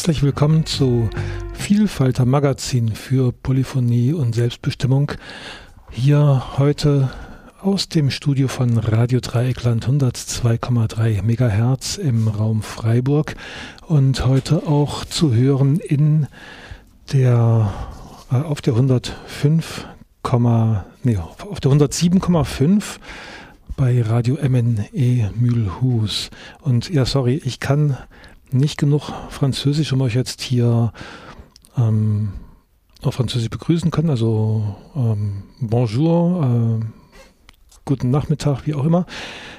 Herzlich willkommen zu Vielfalter Magazin für Polyphonie und Selbstbestimmung. Hier heute aus dem Studio von Radio Dreieckland 102,3 Megahertz im Raum Freiburg und heute auch zu hören in der äh, auf der 105, nee, auf der 107,5 bei Radio MNE Mühlhus. Und ja, sorry, ich kann nicht genug Französisch, um euch jetzt hier ähm, auf Französisch begrüßen können. Also ähm, Bonjour, äh, guten Nachmittag, wie auch immer.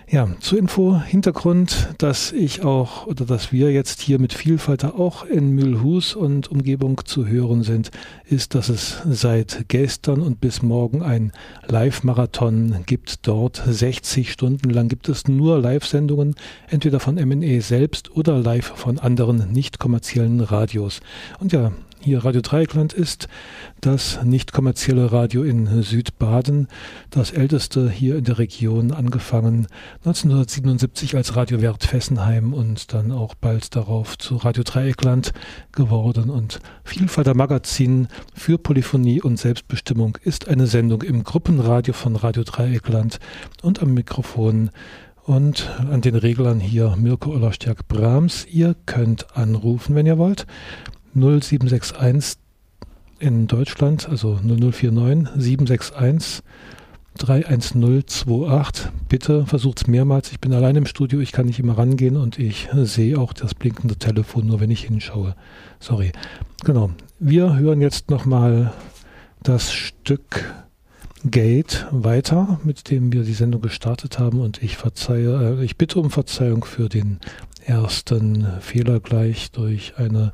Ja, zur Info, Hintergrund, dass ich auch oder dass wir jetzt hier mit Vielfalter auch in Mühlhus und Umgebung zu hören sind, ist, dass es seit gestern und bis morgen ein Live-Marathon gibt. Dort 60 Stunden lang gibt es nur Live-Sendungen, entweder von MNE selbst oder live von anderen nicht kommerziellen Radios. Und ja, hier Radio Dreieckland ist das nicht kommerzielle Radio in Südbaden, das älteste hier in der Region, angefangen 1977 als Radio Wert Fessenheim und dann auch bald darauf zu Radio Dreieckland geworden. Und Vielfalt der Magazin für Polyphonie und Selbstbestimmung ist eine Sendung im Gruppenradio von Radio Dreieckland und am Mikrofon und an den Reglern hier Mirko Ollerstärk Brahms. Ihr könnt anrufen, wenn ihr wollt. 0761 in Deutschland, also 0049 761 31028. Bitte versucht es mehrmals. Ich bin allein im Studio, ich kann nicht immer rangehen und ich sehe auch das blinkende Telefon nur, wenn ich hinschaue. Sorry. Genau. Wir hören jetzt nochmal das Stück Gate weiter, mit dem wir die Sendung gestartet haben und ich verzeihe, äh, ich bitte um Verzeihung für den ersten Fehler gleich durch eine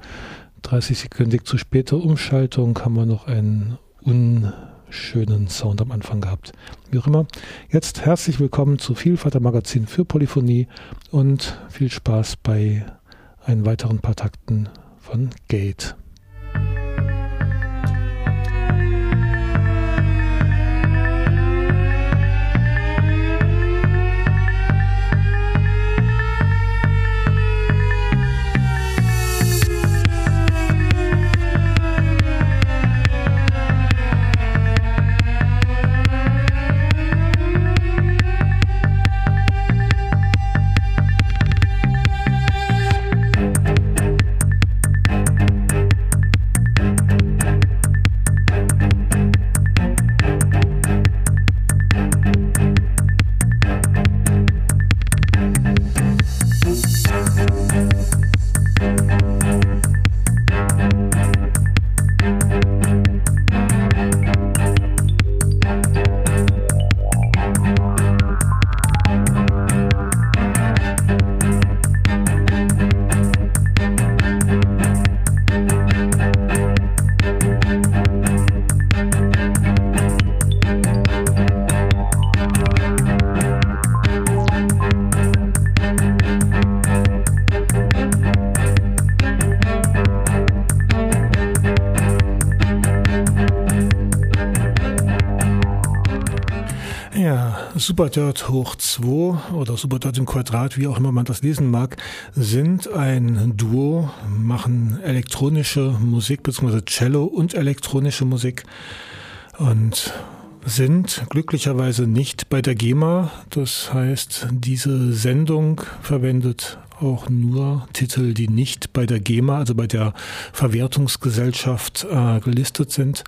30-sekündig zu späte Umschaltung haben wir noch einen unschönen Sound am Anfang gehabt. Wie auch immer. Jetzt herzlich willkommen zu Vielfalt Magazin für Polyphonie und viel Spaß bei einen weiteren paar Takten von Gate. Superdirt hoch 2 oder Superdirt im Quadrat, wie auch immer man das lesen mag, sind ein Duo, machen elektronische Musik bzw. Cello und elektronische Musik und sind glücklicherweise nicht bei der GEMA. Das heißt, diese Sendung verwendet auch nur Titel, die nicht bei der GEMA, also bei der Verwertungsgesellschaft äh, gelistet sind.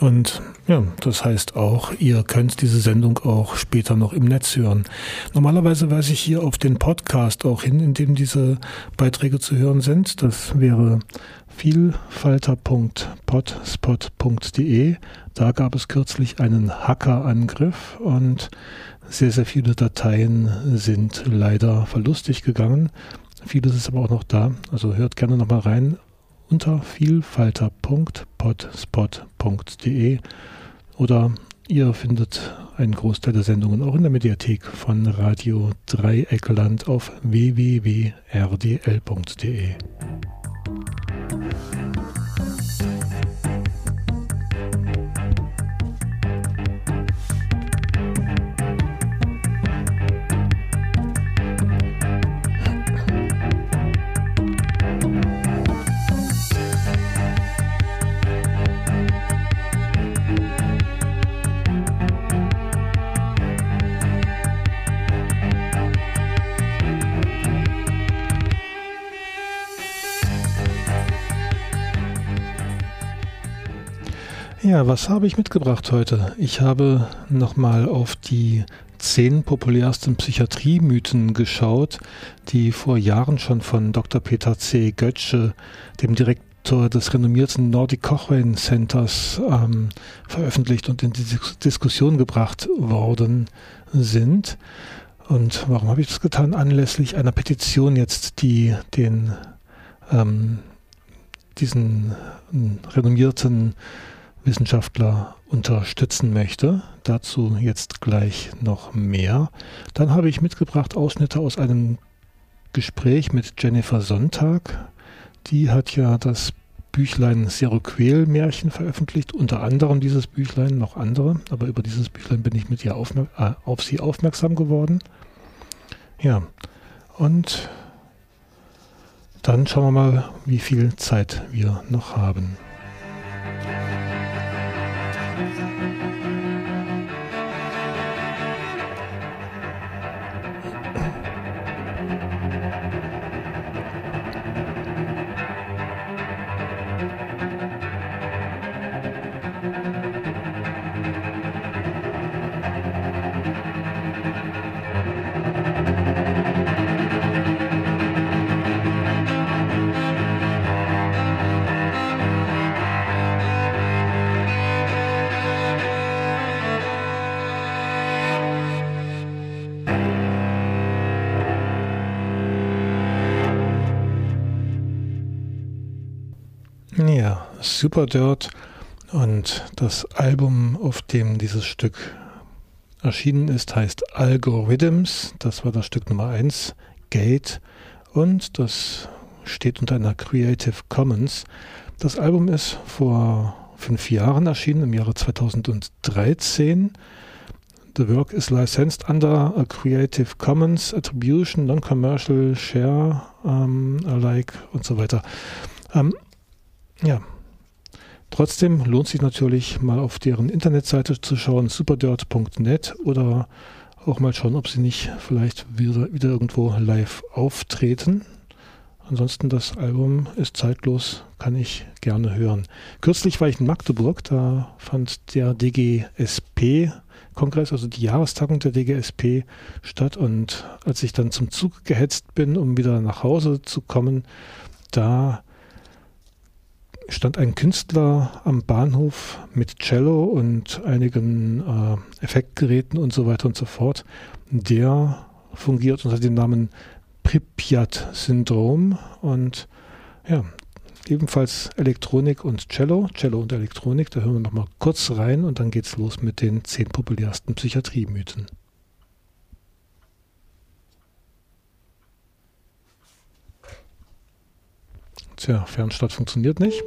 Und ja, das heißt auch, ihr könnt diese Sendung auch später noch im Netz hören. Normalerweise weise ich hier auf den Podcast auch hin, in dem diese Beiträge zu hören sind. Das wäre vielfalter.potspot.de. Da gab es kürzlich einen Hackerangriff und sehr, sehr viele Dateien sind leider verlustig gegangen. Vieles ist aber auch noch da. Also hört gerne nochmal rein unter vielfalter.potspot.de oder ihr findet einen Großteil der Sendungen auch in der Mediathek von Radio Dreieckland auf www.rdl.de. Ja, was habe ich mitgebracht heute? Ich habe nochmal auf die zehn populärsten Psychiatriemythen geschaut, die vor Jahren schon von Dr. Peter C. Götzsche, dem Direktor des renommierten Nordic Cochrane Centers, ähm, veröffentlicht und in die Diskussion gebracht worden sind. Und warum habe ich das getan? Anlässlich einer Petition jetzt, die den ähm, diesen ähm, renommierten Wissenschaftler unterstützen möchte. Dazu jetzt gleich noch mehr. Dann habe ich mitgebracht Ausschnitte aus einem Gespräch mit Jennifer Sonntag. Die hat ja das Büchlein Seroquel Märchen veröffentlicht, unter anderem dieses Büchlein, noch andere, aber über dieses Büchlein bin ich mit ihr äh, auf sie aufmerksam geworden. Ja, und dann schauen wir mal, wie viel Zeit wir noch haben. Super Dirt und das Album, auf dem dieses Stück erschienen ist, heißt Algorithms. Das war das Stück Nummer 1, Gate. Und das steht unter einer Creative Commons. Das Album ist vor fünf Jahren erschienen, im Jahre 2013. The work is licensed under a Creative Commons Attribution, Non-Commercial Share um, Alike und so weiter. Ähm, ja, Trotzdem lohnt sich natürlich mal auf deren Internetseite zu schauen, superdirt.net oder auch mal schauen, ob sie nicht vielleicht wieder, wieder irgendwo live auftreten. Ansonsten das Album ist zeitlos, kann ich gerne hören. Kürzlich war ich in Magdeburg, da fand der DGSP-Kongress, also die Jahrestagung der DGSP statt und als ich dann zum Zug gehetzt bin, um wieder nach Hause zu kommen, da stand ein Künstler am Bahnhof mit Cello und einigen äh, Effektgeräten und so weiter und so fort. Der fungiert unter dem Namen Pripyat-Syndrom und ja, ebenfalls Elektronik und Cello, Cello und Elektronik. Da hören wir nochmal kurz rein und dann geht's los mit den zehn populärsten Psychiatriemythen. Tja, Fernstart funktioniert nicht.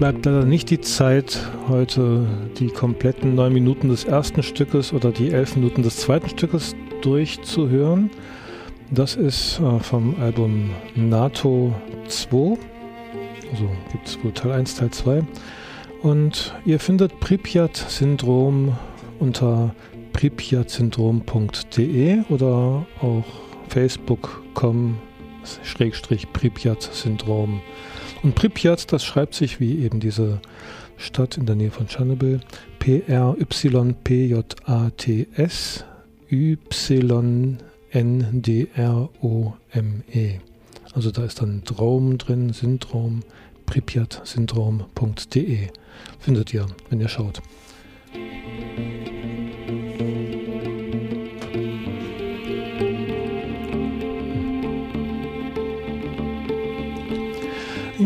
Bleibt leider nicht die Zeit, heute die kompletten neun Minuten des ersten Stückes oder die elf Minuten des zweiten Stückes durchzuhören. Das ist äh, vom Album NATO 2. Also gibt es wohl Teil 1, Teil 2. Und ihr findet Pripyat-Syndrom unter pripyatsyndrom.de oder auch facebook.com Pripyat-Syndrom. Und Pripyat, das schreibt sich wie eben diese Stadt in der Nähe von Tschernobyl. P-R-Y-P-J-A-T-S Y-N-D-R-O-M-E. Also da ist dann Drom drin, Syndrom, pripyatsyndrom.de. Findet ihr, wenn ihr schaut.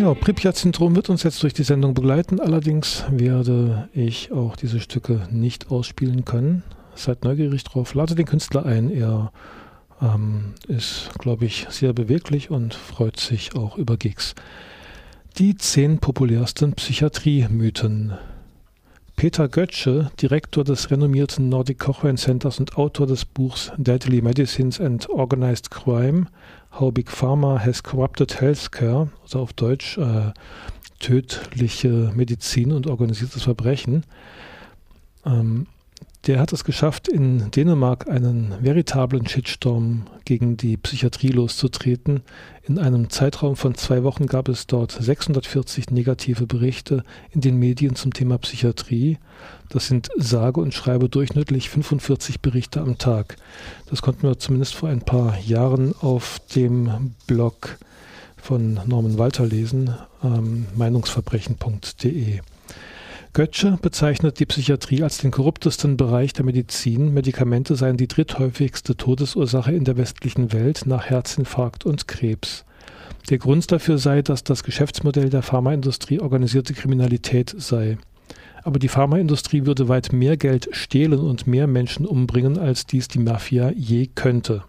Ja, Pripyat-Syndrom wird uns jetzt durch die Sendung begleiten. Allerdings werde ich auch diese Stücke nicht ausspielen können. Seid neugierig drauf. Lade den Künstler ein. Er ähm, ist, glaube ich, sehr beweglich und freut sich auch über Gigs. Die zehn populärsten Psychiatrie-Mythen. Peter Götzsche, Direktor des renommierten Nordic Cochrane Centers und Autor des Buchs Deadly Medicines and Organized Crime, How Big Pharma Has Corrupted Healthcare, also auf Deutsch äh, tödliche Medizin und organisiertes Verbrechen, ähm, der hat es geschafft, in Dänemark einen veritablen Shitstorm gegen die Psychiatrie loszutreten. In einem Zeitraum von zwei Wochen gab es dort 640 negative Berichte in den Medien zum Thema Psychiatrie. Das sind sage und schreibe durchschnittlich 45 Berichte am Tag. Das konnten wir zumindest vor ein paar Jahren auf dem Blog von Norman Walter lesen, ähm, meinungsverbrechen.de. Götzsche bezeichnet die Psychiatrie als den korruptesten Bereich der Medizin. Medikamente seien die dritthäufigste Todesursache in der westlichen Welt nach Herzinfarkt und Krebs. Der Grund dafür sei, dass das Geschäftsmodell der Pharmaindustrie organisierte Kriminalität sei. Aber die Pharmaindustrie würde weit mehr Geld stehlen und mehr Menschen umbringen, als dies die Mafia je könnte.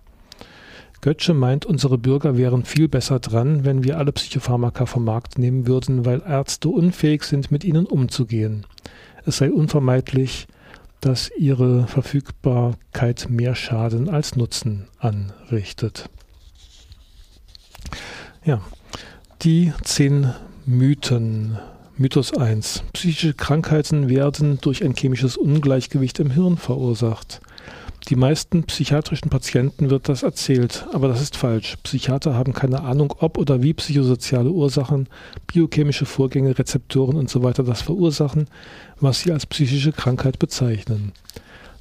Götze meint, unsere Bürger wären viel besser dran, wenn wir alle Psychopharmaka vom Markt nehmen würden, weil Ärzte unfähig sind, mit ihnen umzugehen. Es sei unvermeidlich, dass ihre Verfügbarkeit mehr Schaden als Nutzen anrichtet. Ja, die zehn Mythen. Mythos 1. Psychische Krankheiten werden durch ein chemisches Ungleichgewicht im Hirn verursacht. Die meisten psychiatrischen Patienten wird das erzählt, aber das ist falsch. Psychiater haben keine Ahnung, ob oder wie psychosoziale Ursachen, biochemische Vorgänge, Rezeptoren usw. So das verursachen, was sie als psychische Krankheit bezeichnen.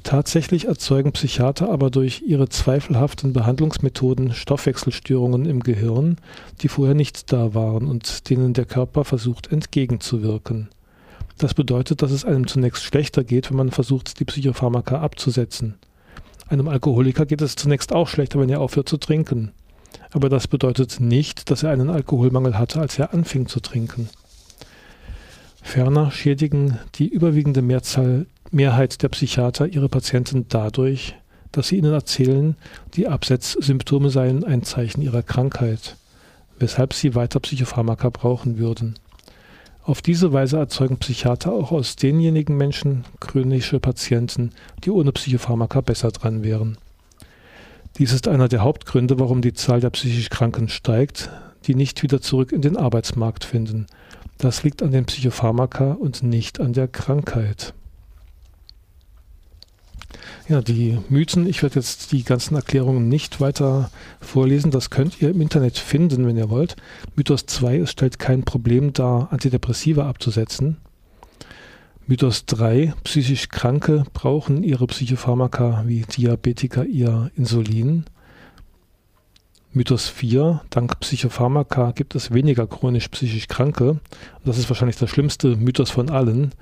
Tatsächlich erzeugen Psychiater aber durch ihre zweifelhaften Behandlungsmethoden Stoffwechselstörungen im Gehirn, die vorher nicht da waren und denen der Körper versucht entgegenzuwirken. Das bedeutet, dass es einem zunächst schlechter geht, wenn man versucht, die Psychopharmaka abzusetzen. Einem Alkoholiker geht es zunächst auch schlechter, wenn er aufhört zu trinken. Aber das bedeutet nicht, dass er einen Alkoholmangel hatte, als er anfing zu trinken. Ferner schädigen die überwiegende Mehrzahl, Mehrheit der Psychiater ihre Patienten dadurch, dass sie ihnen erzählen, die Absetzsymptome seien ein Zeichen ihrer Krankheit, weshalb sie weiter Psychopharmaka brauchen würden. Auf diese Weise erzeugen Psychiater auch aus denjenigen Menschen chronische Patienten, die ohne Psychopharmaka besser dran wären. Dies ist einer der Hauptgründe, warum die Zahl der psychisch Kranken steigt, die nicht wieder zurück in den Arbeitsmarkt finden. Das liegt an den Psychopharmaka und nicht an der Krankheit. Ja, die Mythen, ich werde jetzt die ganzen Erklärungen nicht weiter vorlesen. Das könnt ihr im Internet finden, wenn ihr wollt. Mythos 2, es stellt kein Problem dar, Antidepressiva abzusetzen. Mythos 3, psychisch Kranke brauchen ihre Psychopharmaka wie Diabetiker ihr Insulin. Mythos 4, dank Psychopharmaka gibt es weniger chronisch psychisch Kranke. Und das ist wahrscheinlich der schlimmste Mythos von allen.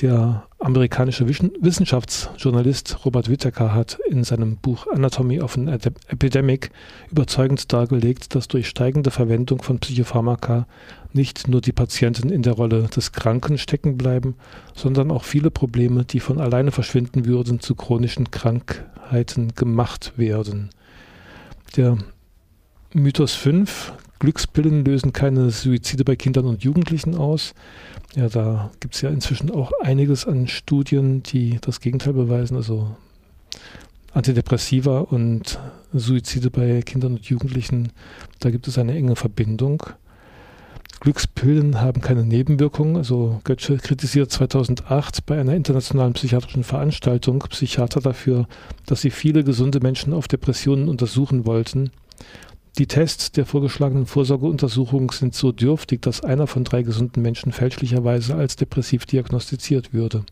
Der amerikanische Wissenschaftsjournalist Robert Whittaker hat in seinem Buch Anatomy of an Epidemic überzeugend dargelegt, dass durch steigende Verwendung von Psychopharmaka nicht nur die Patienten in der Rolle des Kranken stecken bleiben, sondern auch viele Probleme, die von alleine verschwinden würden, zu chronischen Krankheiten gemacht werden. Der Mythos 5, Glückspillen lösen keine Suizide bei Kindern und Jugendlichen aus. Ja, da gibt es ja inzwischen auch einiges an Studien, die das Gegenteil beweisen. Also Antidepressiva und Suizide bei Kindern und Jugendlichen, da gibt es eine enge Verbindung. Glückspillen haben keine Nebenwirkungen. Also Götze kritisiert 2008 bei einer internationalen psychiatrischen Veranstaltung Psychiater dafür, dass sie viele gesunde Menschen auf Depressionen untersuchen wollten. Die Tests der vorgeschlagenen Vorsorgeuntersuchung sind so dürftig, dass einer von drei gesunden Menschen fälschlicherweise als depressiv diagnostiziert würde.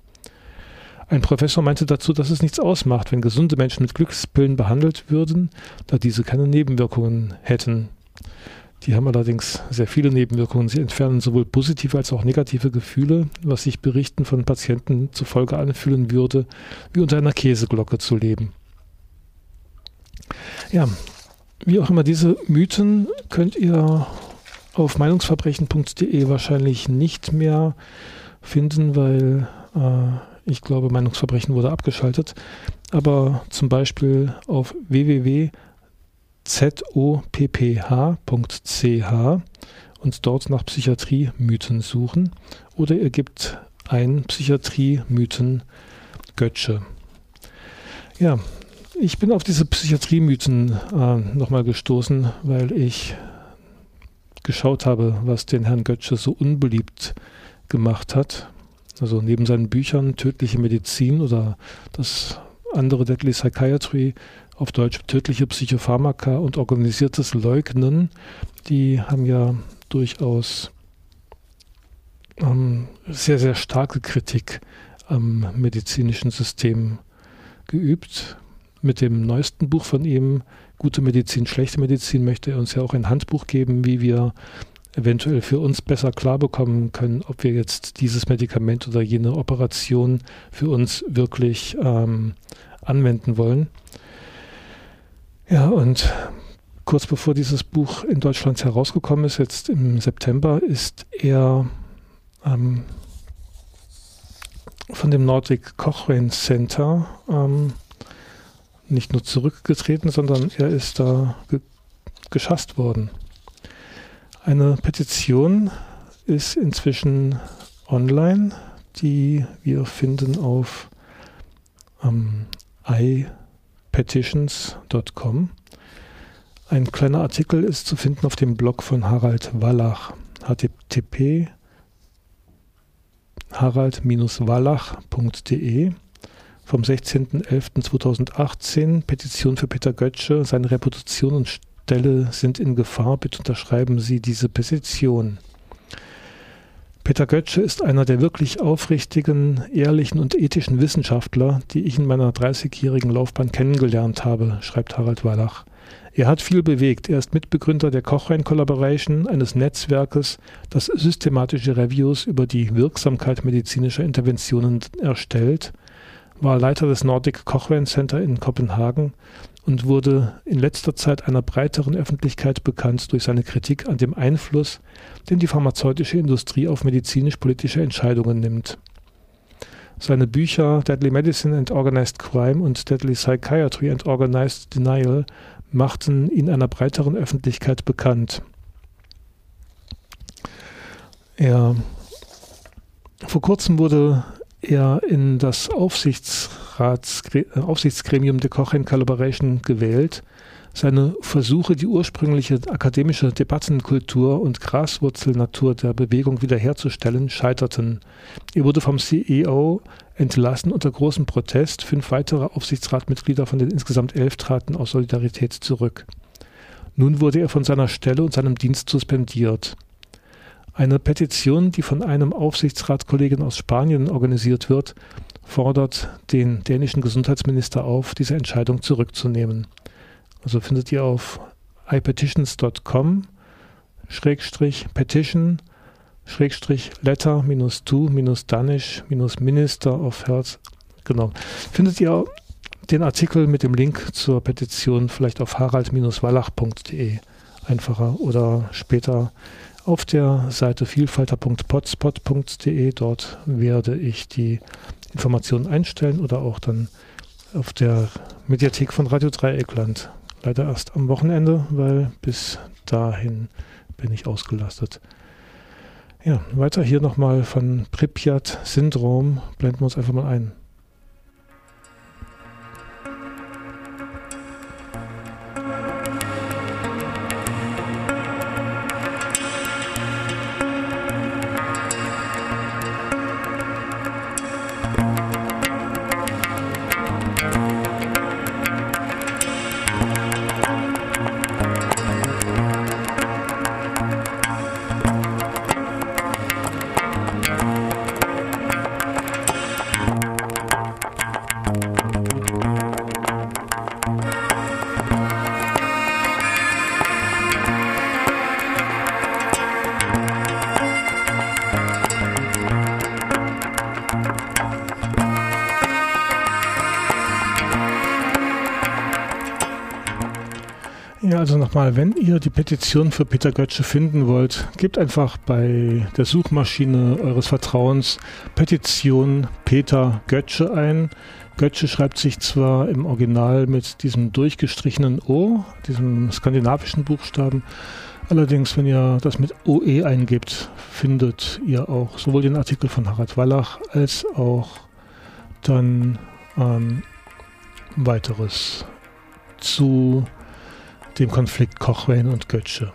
Ein Professor meinte dazu, dass es nichts ausmacht, wenn gesunde Menschen mit Glückspillen behandelt würden, da diese keine Nebenwirkungen hätten. Die haben allerdings sehr viele Nebenwirkungen. Sie entfernen sowohl positive als auch negative Gefühle, was sich Berichten von Patienten zufolge anfühlen würde, wie unter einer Käseglocke zu leben. Ja, wie auch immer, diese Mythen könnt ihr auf meinungsverbrechen.de wahrscheinlich nicht mehr finden, weil äh, ich glaube, Meinungsverbrechen wurde abgeschaltet. Aber zum Beispiel auf www.zopph.ch und dort nach Psychiatrie-Mythen suchen. Oder ihr gebt ein Psychiatrie-Mythen Götze. Ja, ich bin auf diese Psychiatrie-Mythen äh, nochmal gestoßen, weil ich geschaut habe, was den Herrn Götze so unbeliebt gemacht hat. Also neben seinen Büchern Tödliche Medizin oder das andere Deadly Psychiatry, auf Deutsch tödliche Psychopharmaka und organisiertes Leugnen, die haben ja durchaus ähm, sehr, sehr starke Kritik am medizinischen System geübt mit dem neuesten Buch von ihm, Gute Medizin, schlechte Medizin, möchte er uns ja auch ein Handbuch geben, wie wir eventuell für uns besser klar bekommen können, ob wir jetzt dieses Medikament oder jene Operation für uns wirklich ähm, anwenden wollen. Ja, und kurz bevor dieses Buch in Deutschland herausgekommen ist, jetzt im September, ist er ähm, von dem Nordic Cochrane Center ähm, nicht nur zurückgetreten, sondern er ist da ge geschasst worden. Eine Petition ist inzwischen online, die wir finden auf ähm, ipetitions.com. Ein kleiner Artikel ist zu finden auf dem Blog von Harald Wallach, http harald-wallach.de vom 16.11.2018, Petition für Peter Götzsche, seine Reputation und Stelle sind in Gefahr, bitte unterschreiben Sie diese Petition. Peter Götzsche ist einer der wirklich aufrichtigen, ehrlichen und ethischen Wissenschaftler, die ich in meiner 30-jährigen Laufbahn kennengelernt habe, schreibt Harald Wallach. Er hat viel bewegt. Er ist Mitbegründer der Cochrane Collaboration, eines Netzwerkes, das systematische Reviews über die Wirksamkeit medizinischer Interventionen erstellt war Leiter des Nordic Cochrane Center in Kopenhagen und wurde in letzter Zeit einer breiteren Öffentlichkeit bekannt durch seine Kritik an dem Einfluss, den die pharmazeutische Industrie auf medizinisch-politische Entscheidungen nimmt. Seine Bücher Deadly Medicine and Organized Crime und Deadly Psychiatry and Organized Denial machten ihn einer breiteren Öffentlichkeit bekannt. Er vor kurzem wurde er in das Aufsichtsrats, äh, Aufsichtsgremium der Cochrane Collaboration gewählt. Seine Versuche, die ursprüngliche akademische Debattenkultur und Graswurzelnatur der Bewegung wiederherzustellen, scheiterten. Er wurde vom CEO entlassen unter großem Protest. Fünf weitere Aufsichtsratmitglieder von den insgesamt elf traten aus Solidarität zurück. Nun wurde er von seiner Stelle und seinem Dienst suspendiert. Eine Petition, die von einem Aufsichtsratskollegen aus Spanien organisiert wird, fordert den dänischen Gesundheitsminister auf, diese Entscheidung zurückzunehmen. Also findet ihr auf ipetitions.com Schrägstrich Petition Schrägstrich Letter minus to minus Danish minus Minister of Health. Genau. Findet ihr den Artikel mit dem Link zur Petition vielleicht auf harald-wallach.de einfacher oder später auf der Seite vielfalter.potspot.de. Dort werde ich die Informationen einstellen oder auch dann auf der Mediathek von Radio Dreieckland. Leider erst am Wochenende, weil bis dahin bin ich ausgelastet. Ja, weiter hier nochmal von Pripyat-Syndrom. Blenden wir uns einfach mal ein. Also nochmal, wenn ihr die Petition für Peter Götzsche finden wollt, gebt einfach bei der Suchmaschine eures Vertrauens Petition Peter Götzsche ein. Götzsche schreibt sich zwar im Original mit diesem durchgestrichenen O, diesem skandinavischen Buchstaben, allerdings, wenn ihr das mit OE eingebt, findet ihr auch sowohl den Artikel von Harald Wallach als auch dann ähm, weiteres zu dem Konflikt Kochwein und Götzsche.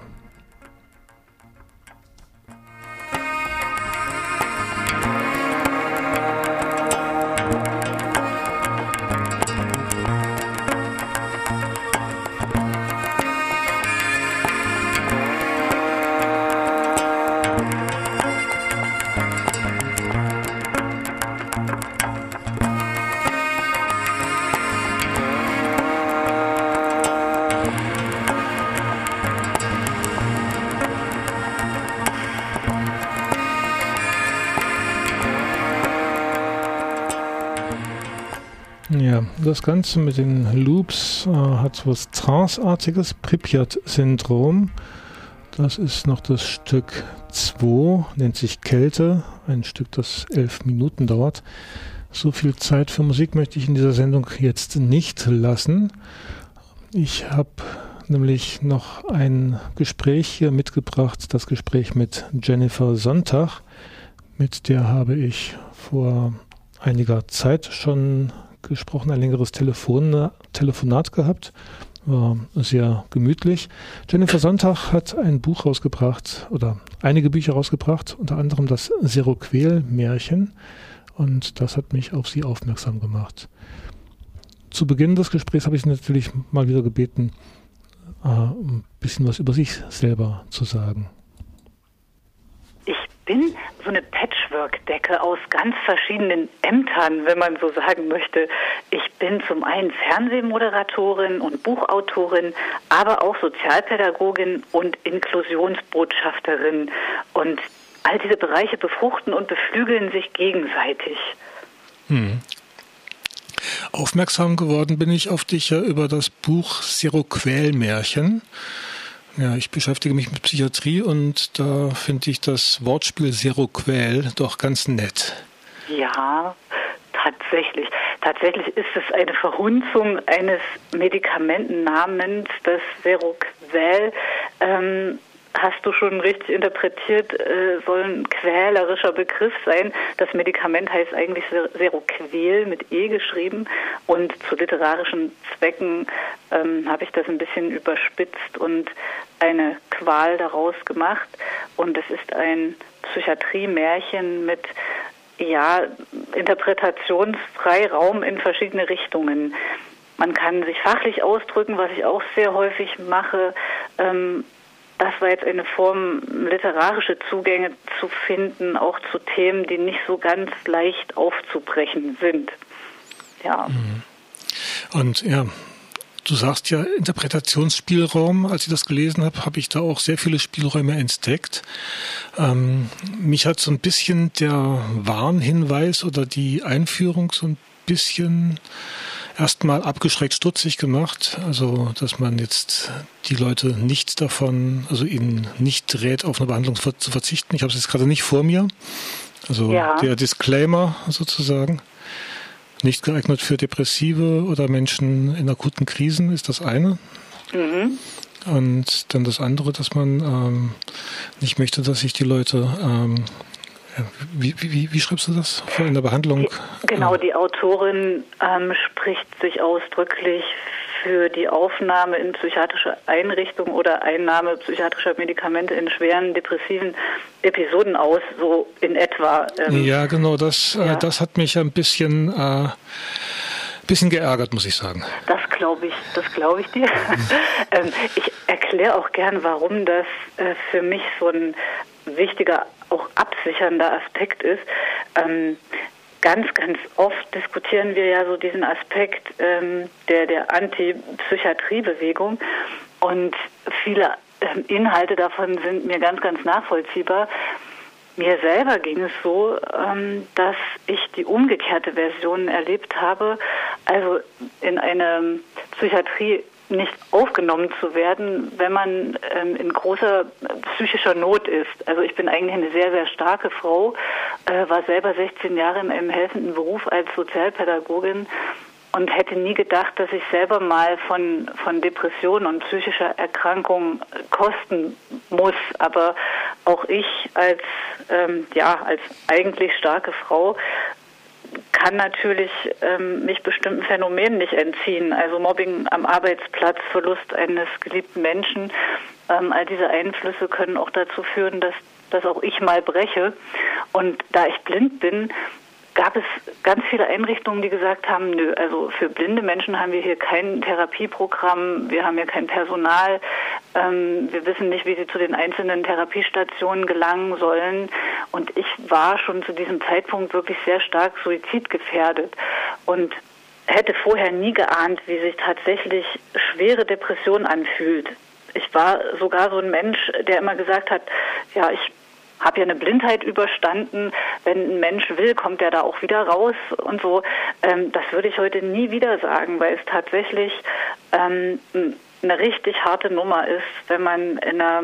Das Ganze mit den Loops äh, hat was Tranceartiges, Pripyat-Syndrom. Das ist noch das Stück 2, nennt sich Kälte, ein Stück, das elf Minuten dauert. So viel Zeit für Musik möchte ich in dieser Sendung jetzt nicht lassen. Ich habe nämlich noch ein Gespräch hier mitgebracht, das Gespräch mit Jennifer Sonntag. Mit der habe ich vor einiger Zeit schon gesprochen, ein längeres Telefon, Telefonat gehabt. War sehr gemütlich. Jennifer Sonntag hat ein Buch rausgebracht oder einige Bücher rausgebracht, unter anderem das Seroquel-Märchen. Und das hat mich auf sie aufmerksam gemacht. Zu Beginn des Gesprächs habe ich sie natürlich mal wieder gebeten, äh, ein bisschen was über sich selber zu sagen bin so eine Patchwork-Decke aus ganz verschiedenen Ämtern, wenn man so sagen möchte. Ich bin zum einen Fernsehmoderatorin und Buchautorin, aber auch Sozialpädagogin und Inklusionsbotschafterin. Und all diese Bereiche befruchten und beflügeln sich gegenseitig. Hm. Aufmerksam geworden bin ich auf dich ja über das Buch Seroquel-Märchen. Ja, ich beschäftige mich mit Psychiatrie und da finde ich das Wortspiel Seroquel doch ganz nett. Ja, tatsächlich. Tatsächlich ist es eine Verhunzung eines Medikamentennamens, das Seroquel. Ähm, hast du schon richtig interpretiert, äh, soll ein quälerischer Begriff sein. Das Medikament heißt eigentlich Seroquel mit E geschrieben und zu literarischen Zwecken ähm, habe ich das ein bisschen überspitzt und eine Qual daraus gemacht. Und es ist ein Psychiatrie-Märchen mit ja, Interpretationsfreiraum in verschiedene Richtungen. Man kann sich fachlich ausdrücken, was ich auch sehr häufig mache. Ähm, das war jetzt eine Form, literarische Zugänge zu finden, auch zu Themen, die nicht so ganz leicht aufzubrechen sind. Ja. Mhm. Und ja, du sagst ja Interpretationsspielraum. Als ich das gelesen habe, habe ich da auch sehr viele Spielräume entdeckt. Ähm, mich hat so ein bisschen der Warnhinweis oder die Einführung so ein bisschen erstmal abgeschreckt stutzig gemacht. Also, dass man jetzt die Leute nicht davon, also ihnen nicht rät, auf eine Behandlung zu verzichten. Ich habe es jetzt gerade nicht vor mir. Also ja. der Disclaimer sozusagen. Nicht geeignet für Depressive oder Menschen in akuten Krisen ist das eine. Mhm. Und dann das andere, dass man ähm, nicht möchte, dass sich die Leute ähm, wie, wie, wie, schreibst du das in der Behandlung? Genau, die Autorin ähm, spricht sich ausdrücklich für die Aufnahme in psychiatrische Einrichtungen oder Einnahme psychiatrischer Medikamente in schweren depressiven Episoden aus, so in etwa. Ähm, ja, genau, das, äh, ja. Äh, das hat mich ein bisschen, äh, bisschen geärgert, muss ich sagen. Das glaube ich, das glaube ich dir. ähm, ich erkläre auch gern, warum das äh, für mich so ein wichtiger, auch absichernder Aspekt ist. Ähm, ganz, ganz oft diskutieren wir ja so diesen Aspekt ähm, der, der Anti-Psychiatrie-Bewegung und viele ähm, Inhalte davon sind mir ganz, ganz nachvollziehbar. Mir selber ging es so, ähm, dass ich die umgekehrte Version erlebt habe, also in eine Psychiatrie nicht aufgenommen zu werden, wenn man ähm, in großer psychischer Not ist. Also ich bin eigentlich eine sehr, sehr starke Frau, äh, war selber 16 Jahre in einem helfenden Beruf als Sozialpädagogin und hätte nie gedacht, dass ich selber mal von, von Depressionen und psychischer Erkrankung kosten muss. Aber auch ich als, ähm, ja, als eigentlich starke Frau kann natürlich ähm, mich bestimmten Phänomenen nicht entziehen. Also Mobbing am Arbeitsplatz, Verlust eines geliebten Menschen, ähm, all diese Einflüsse können auch dazu führen, dass, dass auch ich mal breche. Und da ich blind bin, gab es ganz viele Einrichtungen, die gesagt haben, nö, also für blinde Menschen haben wir hier kein Therapieprogramm, wir haben hier kein Personal, ähm, wir wissen nicht, wie sie zu den einzelnen Therapiestationen gelangen sollen. Und ich war schon zu diesem Zeitpunkt wirklich sehr stark suizidgefährdet und hätte vorher nie geahnt, wie sich tatsächlich schwere Depression anfühlt. Ich war sogar so ein Mensch, der immer gesagt hat, ja, ich habe ja eine Blindheit überstanden. Wenn ein Mensch will, kommt er da auch wieder raus und so. Ähm, das würde ich heute nie wieder sagen, weil es tatsächlich ähm, eine richtig harte Nummer ist, wenn man in einer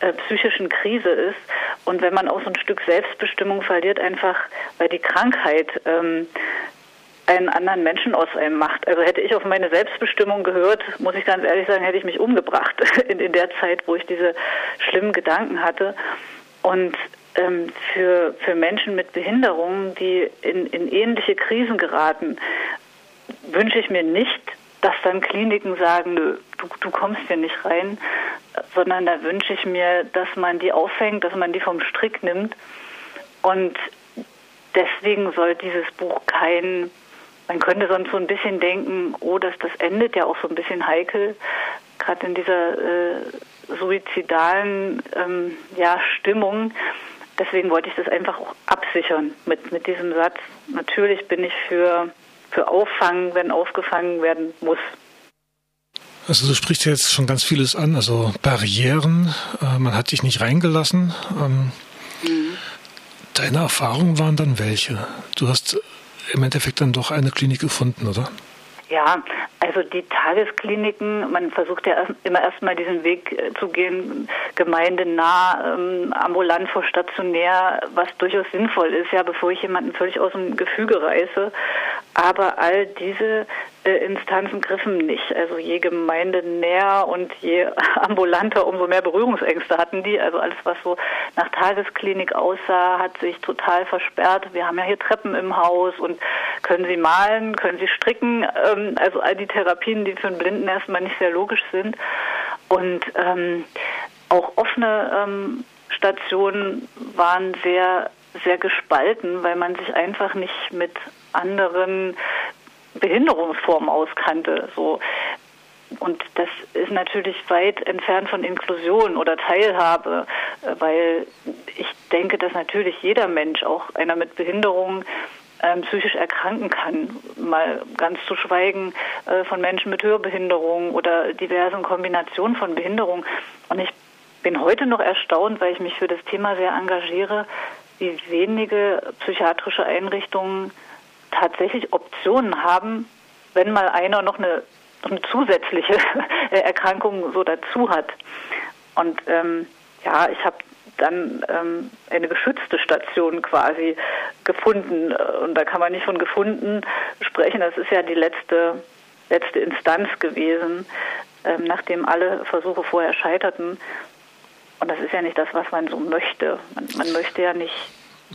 äh, psychischen Krise ist und wenn man auch so ein Stück Selbstbestimmung verliert, einfach weil die Krankheit ähm, einen anderen Menschen aus einem macht. Also hätte ich auf meine Selbstbestimmung gehört, muss ich ganz ehrlich sagen, hätte ich mich umgebracht in, in der Zeit, wo ich diese schlimmen Gedanken hatte. Und ähm, für, für Menschen mit Behinderungen, die in, in ähnliche Krisen geraten, wünsche ich mir nicht, dass dann Kliniken sagen, nö, du, du kommst hier nicht rein, sondern da wünsche ich mir, dass man die auffängt, dass man die vom Strick nimmt. Und deswegen soll dieses Buch kein, man könnte sonst so ein bisschen denken, oh, dass das endet ja auch so ein bisschen heikel, gerade in dieser äh, suizidalen ähm, ja, Stimmung. Deswegen wollte ich das einfach auch absichern mit, mit diesem Satz. Natürlich bin ich für, für Auffangen, wenn aufgefangen werden muss. Also du sprichst ja jetzt schon ganz vieles an, also Barrieren, äh, man hat dich nicht reingelassen. Ähm, mhm. Deine Erfahrungen waren dann welche? Du hast im Endeffekt dann doch eine Klinik gefunden, oder? Ja, also die Tageskliniken, man versucht ja immer erstmal diesen Weg äh, zu gehen, gemeindenah, ähm, ambulant vor stationär, was durchaus sinnvoll ist, ja, bevor ich jemanden völlig aus dem Gefüge reiße. Aber all diese Instanzen griffen nicht. Also je gemeindenäher und je ambulanter, umso mehr Berührungsängste hatten die. Also alles, was so nach Tagesklinik aussah, hat sich total versperrt. Wir haben ja hier Treppen im Haus und können Sie malen, können Sie stricken. Ähm, also all die Therapien, die für einen Blinden erstmal nicht sehr logisch sind. Und ähm, auch offene ähm, Stationen waren sehr sehr gespalten, weil man sich einfach nicht mit anderen Behinderungsformen auskannte. So. Und das ist natürlich weit entfernt von Inklusion oder Teilhabe, weil ich denke, dass natürlich jeder Mensch, auch einer mit Behinderung, ähm, psychisch erkranken kann. Mal ganz zu schweigen äh, von Menschen mit Hörbehinderung oder diversen Kombinationen von Behinderungen. Und ich bin heute noch erstaunt, weil ich mich für das Thema sehr engagiere, wie wenige psychiatrische Einrichtungen tatsächlich Optionen haben, wenn mal einer noch eine, noch eine zusätzliche Erkrankung so dazu hat. Und ähm, ja, ich habe dann ähm, eine geschützte Station quasi gefunden. Und da kann man nicht von gefunden sprechen. Das ist ja die letzte, letzte Instanz gewesen, ähm, nachdem alle Versuche vorher scheiterten. Und das ist ja nicht das, was man so möchte. Man, man möchte ja nicht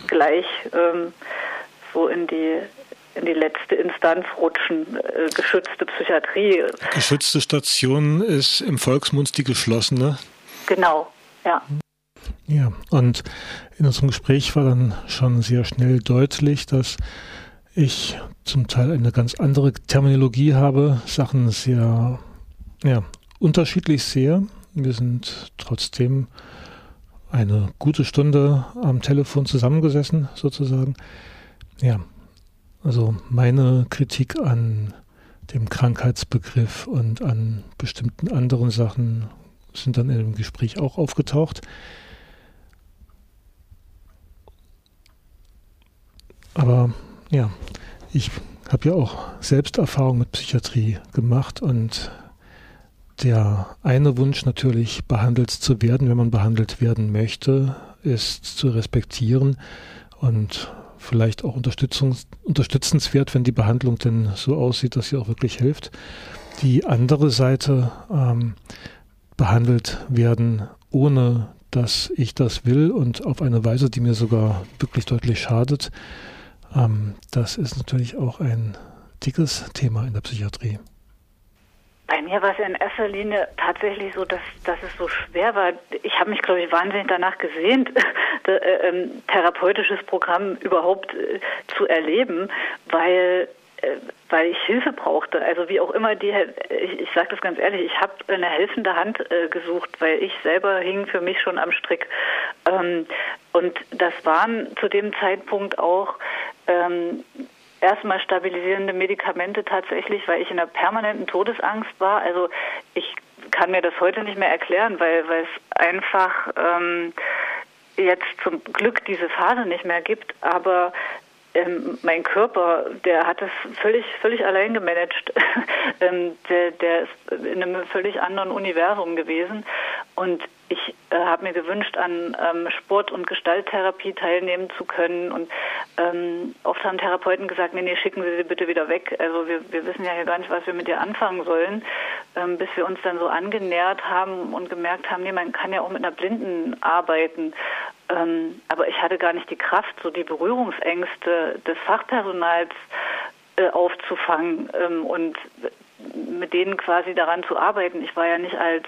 gleich ähm, so in die in die letzte Instanz rutschen, äh, geschützte Psychiatrie. Geschützte Station ist im Volksmund die geschlossene. Genau, ja. Ja, und in unserem Gespräch war dann schon sehr schnell deutlich, dass ich zum Teil eine ganz andere Terminologie habe, Sachen sehr ja, unterschiedlich sehe. Wir sind trotzdem eine gute Stunde am Telefon zusammengesessen, sozusagen. Ja, also meine Kritik an dem Krankheitsbegriff und an bestimmten anderen Sachen sind dann im Gespräch auch aufgetaucht. Aber ja, ich habe ja auch selbst Erfahrung mit Psychiatrie gemacht und Der eine Wunsch natürlich, behandelt zu werden, wenn man behandelt werden möchte, ist zu respektieren und vielleicht auch unterstützenswert, wenn die Behandlung denn so aussieht, dass sie auch wirklich hilft. Die andere Seite, ähm, behandelt werden, ohne dass ich das will und auf eine Weise, die mir sogar wirklich deutlich schadet, ähm, das ist natürlich auch ein dickes Thema in der Psychiatrie. Bei mir war es in erster Linie tatsächlich so, dass, dass es so schwer war. Ich habe mich, glaube ich, wahnsinnig danach gesehnt, äh, ähm, therapeutisches Programm überhaupt äh, zu erleben, weil äh, weil ich Hilfe brauchte. Also wie auch immer die, ich, ich sage das ganz ehrlich, ich habe eine helfende Hand äh, gesucht, weil ich selber hing für mich schon am Strick. Ähm, und das waren zu dem Zeitpunkt auch ähm, erstmal stabilisierende Medikamente tatsächlich, weil ich in einer permanenten Todesangst war. Also ich kann mir das heute nicht mehr erklären, weil, weil es einfach ähm, jetzt zum Glück diese Phase nicht mehr gibt. Aber ähm, mein Körper, der hat es völlig, völlig allein gemanagt. ähm, der, der ist in einem völlig anderen Universum gewesen. Und ich äh, habe mir gewünscht, an ähm, Sport- und Gestalttherapie teilnehmen zu können. Und ähm, oft haben Therapeuten gesagt, nee, nee, schicken Sie sie bitte wieder weg. Also wir, wir wissen ja hier gar nicht, was wir mit ihr anfangen sollen. Ähm, bis wir uns dann so angenähert haben und gemerkt haben, nee, man kann ja auch mit einer Blinden arbeiten. Ähm, aber ich hatte gar nicht die Kraft, so die Berührungsängste des Fachpersonals äh, aufzufangen ähm, und mit denen quasi daran zu arbeiten. Ich war ja nicht als,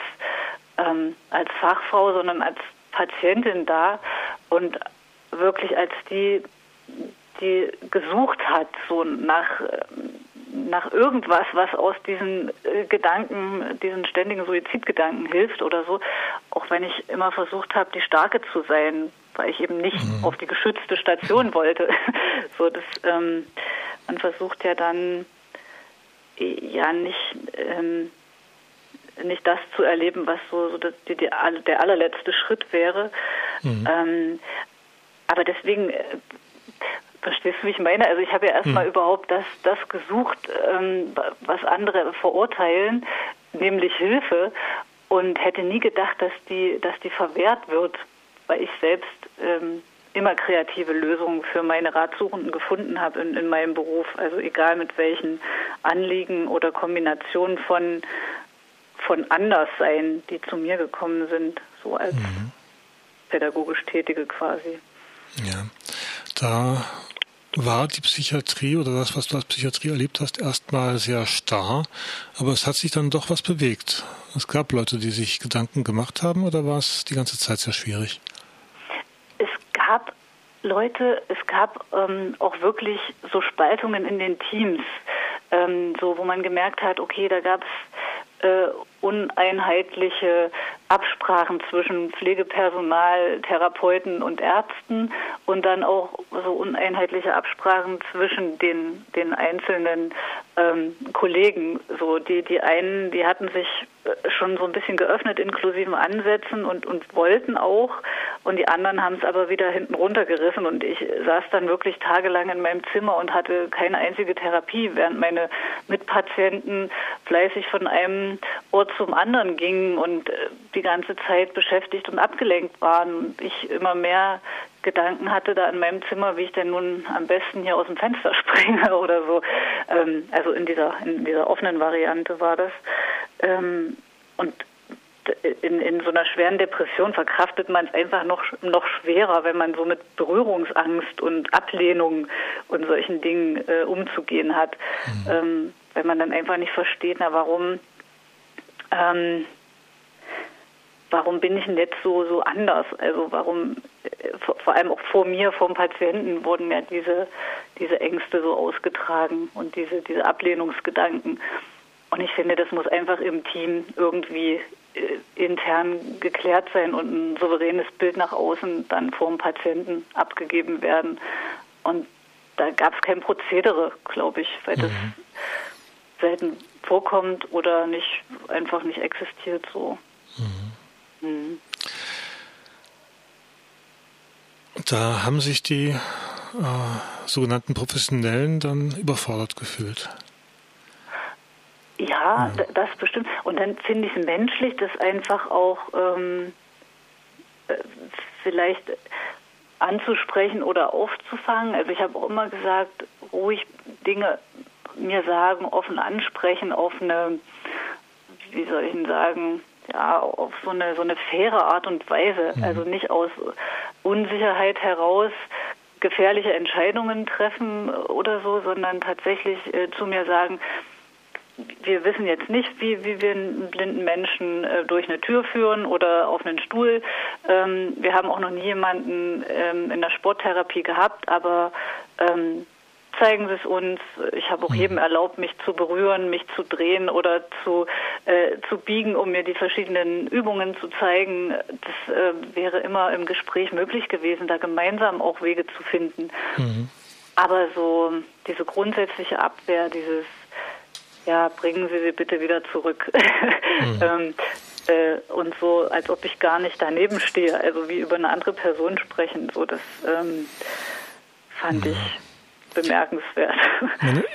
ähm, als Fachfrau, sondern als Patientin da und wirklich als die, die gesucht hat, so nach, nach irgendwas, was aus diesen äh, Gedanken, diesen ständigen Suizidgedanken hilft oder so, auch wenn ich immer versucht habe, die Starke zu sein, weil ich eben nicht mhm. auf die geschützte Station wollte. so, das, ähm, man versucht ja dann ja nicht ähm, nicht das zu erleben, was so, so die, die, der allerletzte Schritt wäre. Mhm. Ähm, aber deswegen äh, Verstehst du, wie ich meine? Also ich habe ja erstmal hm. überhaupt das, das gesucht, ähm, was andere verurteilen, nämlich Hilfe und hätte nie gedacht, dass die, dass die verwehrt wird, weil ich selbst ähm, immer kreative Lösungen für meine Ratsuchenden gefunden habe in, in meinem Beruf. Also egal mit welchen Anliegen oder Kombinationen von, von Anderssein, die zu mir gekommen sind, so als mhm. pädagogisch Tätige quasi. Ja, da war die Psychiatrie oder das, was du als Psychiatrie erlebt hast, erstmal sehr starr, aber es hat sich dann doch was bewegt. Es gab Leute, die sich Gedanken gemacht haben oder war es die ganze Zeit sehr schwierig? Es gab Leute, es gab ähm, auch wirklich so Spaltungen in den Teams, ähm, so wo man gemerkt hat, okay, da gab es äh, uneinheitliche Absprachen zwischen Pflegepersonal, Therapeuten und Ärzten und dann auch so uneinheitliche Absprachen zwischen den, den einzelnen ähm, Kollegen. So die, die einen, die hatten sich äh, schon so ein bisschen geöffnet, inklusiven Ansätzen und, und wollten auch und die anderen haben es aber wieder hinten runtergerissen und ich saß dann wirklich tagelang in meinem Zimmer und hatte keine einzige Therapie, während meine Mitpatienten fleißig von einem Zum anderen gingen und äh, die ganze Zeit beschäftigt und abgelenkt waren und ich immer mehr Gedanken hatte da in meinem Zimmer, wie ich denn nun am besten hier aus dem Fenster springe oder so. Ähm, also in dieser, in dieser offenen Variante war das. Ähm, und in, in so einer schweren Depression verkraftet man es einfach noch, noch schwerer, wenn man so mit Berührungsangst und Ablehnung und solchen Dingen äh, umzugehen hat. Mhm. Ähm, wenn man dann einfach nicht versteht, na warum ähm, warum bin ich denn jetzt so, so anders? Also warum, äh, vor allem auch vor mir, vom Patienten, wurden ja diese, diese Ängste so ausgetragen und diese, diese Ablehnungsgedanken. Und ich finde, das muss einfach im Team irgendwie äh, intern geklärt sein und ein souveränes Bild nach außen dann vor dem Patienten abgegeben werden. Und da gab es kein Prozedere, glaube ich, weil mhm. das selten vorkommt oder nicht einfach nicht existiert so. Mhm. Mhm. Da haben sich die äh, sogenannten Professionellen dann überfordert gefühlt. Ja, ja. das bestimmt. Und dann finde ich es menschlich, das einfach auch ähm, äh, vielleicht anzusprechen oder aufzufangen. Also ich habe auch immer gesagt, ruhig Dinge mir sagen, offen ansprechen, auf eine, wie soll ich denn sagen, ja, auf so eine so eine faire Art und Weise. Mhm. Also nicht aus Unsicherheit heraus gefährliche Entscheidungen treffen oder so, sondern tatsächlich äh, zu mir sagen, wir wissen jetzt nicht, wie, wie wir einen blinden Menschen äh, durch eine Tür führen oder auf einen Stuhl. Ähm, wir haben auch noch nie jemanden ähm, in der Sporttherapie gehabt, aber ähm, zeigen Sie es uns. Ich habe auch mhm. jedem erlaubt, mich zu berühren, mich zu drehen oder zu, äh, zu biegen, um mir die verschiedenen Übungen zu zeigen. Das äh, wäre immer im Gespräch möglich gewesen, da gemeinsam auch Wege zu finden. Mhm. Aber so diese grundsätzliche Abwehr, dieses ja, bringen Sie sie bitte wieder zurück. Mhm. ähm, äh, und so, als ob ich gar nicht daneben stehe, also wie über eine andere Person sprechen, so das ähm, fand ich bemerkenswert.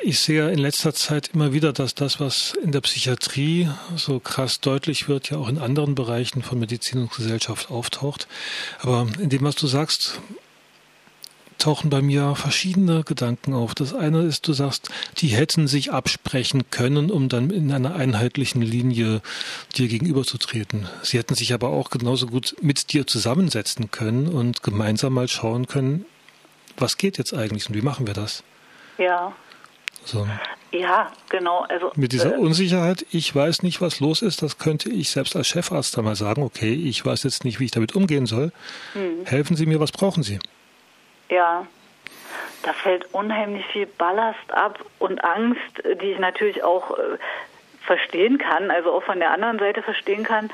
Ich sehe ja in letzter Zeit immer wieder, dass das, was in der Psychiatrie so krass deutlich wird, ja auch in anderen Bereichen von Medizin und Gesellschaft auftaucht. Aber in dem, was du sagst, tauchen bei mir verschiedene Gedanken auf. Das eine ist, du sagst, die hätten sich absprechen können, um dann in einer einheitlichen Linie dir gegenüberzutreten. Sie hätten sich aber auch genauso gut mit dir zusammensetzen können und gemeinsam mal schauen können, was geht jetzt eigentlich und wie machen wir das? Ja. So. Ja, genau. Also mit dieser äh, Unsicherheit, ich weiß nicht, was los ist, das könnte ich selbst als Chefarzt einmal sagen, okay, ich weiß jetzt nicht, wie ich damit umgehen soll. Hm. Helfen Sie mir, was brauchen Sie? Ja, da fällt unheimlich viel Ballast ab und Angst, die ich natürlich auch äh, verstehen kann, also auch von der anderen Seite verstehen kann.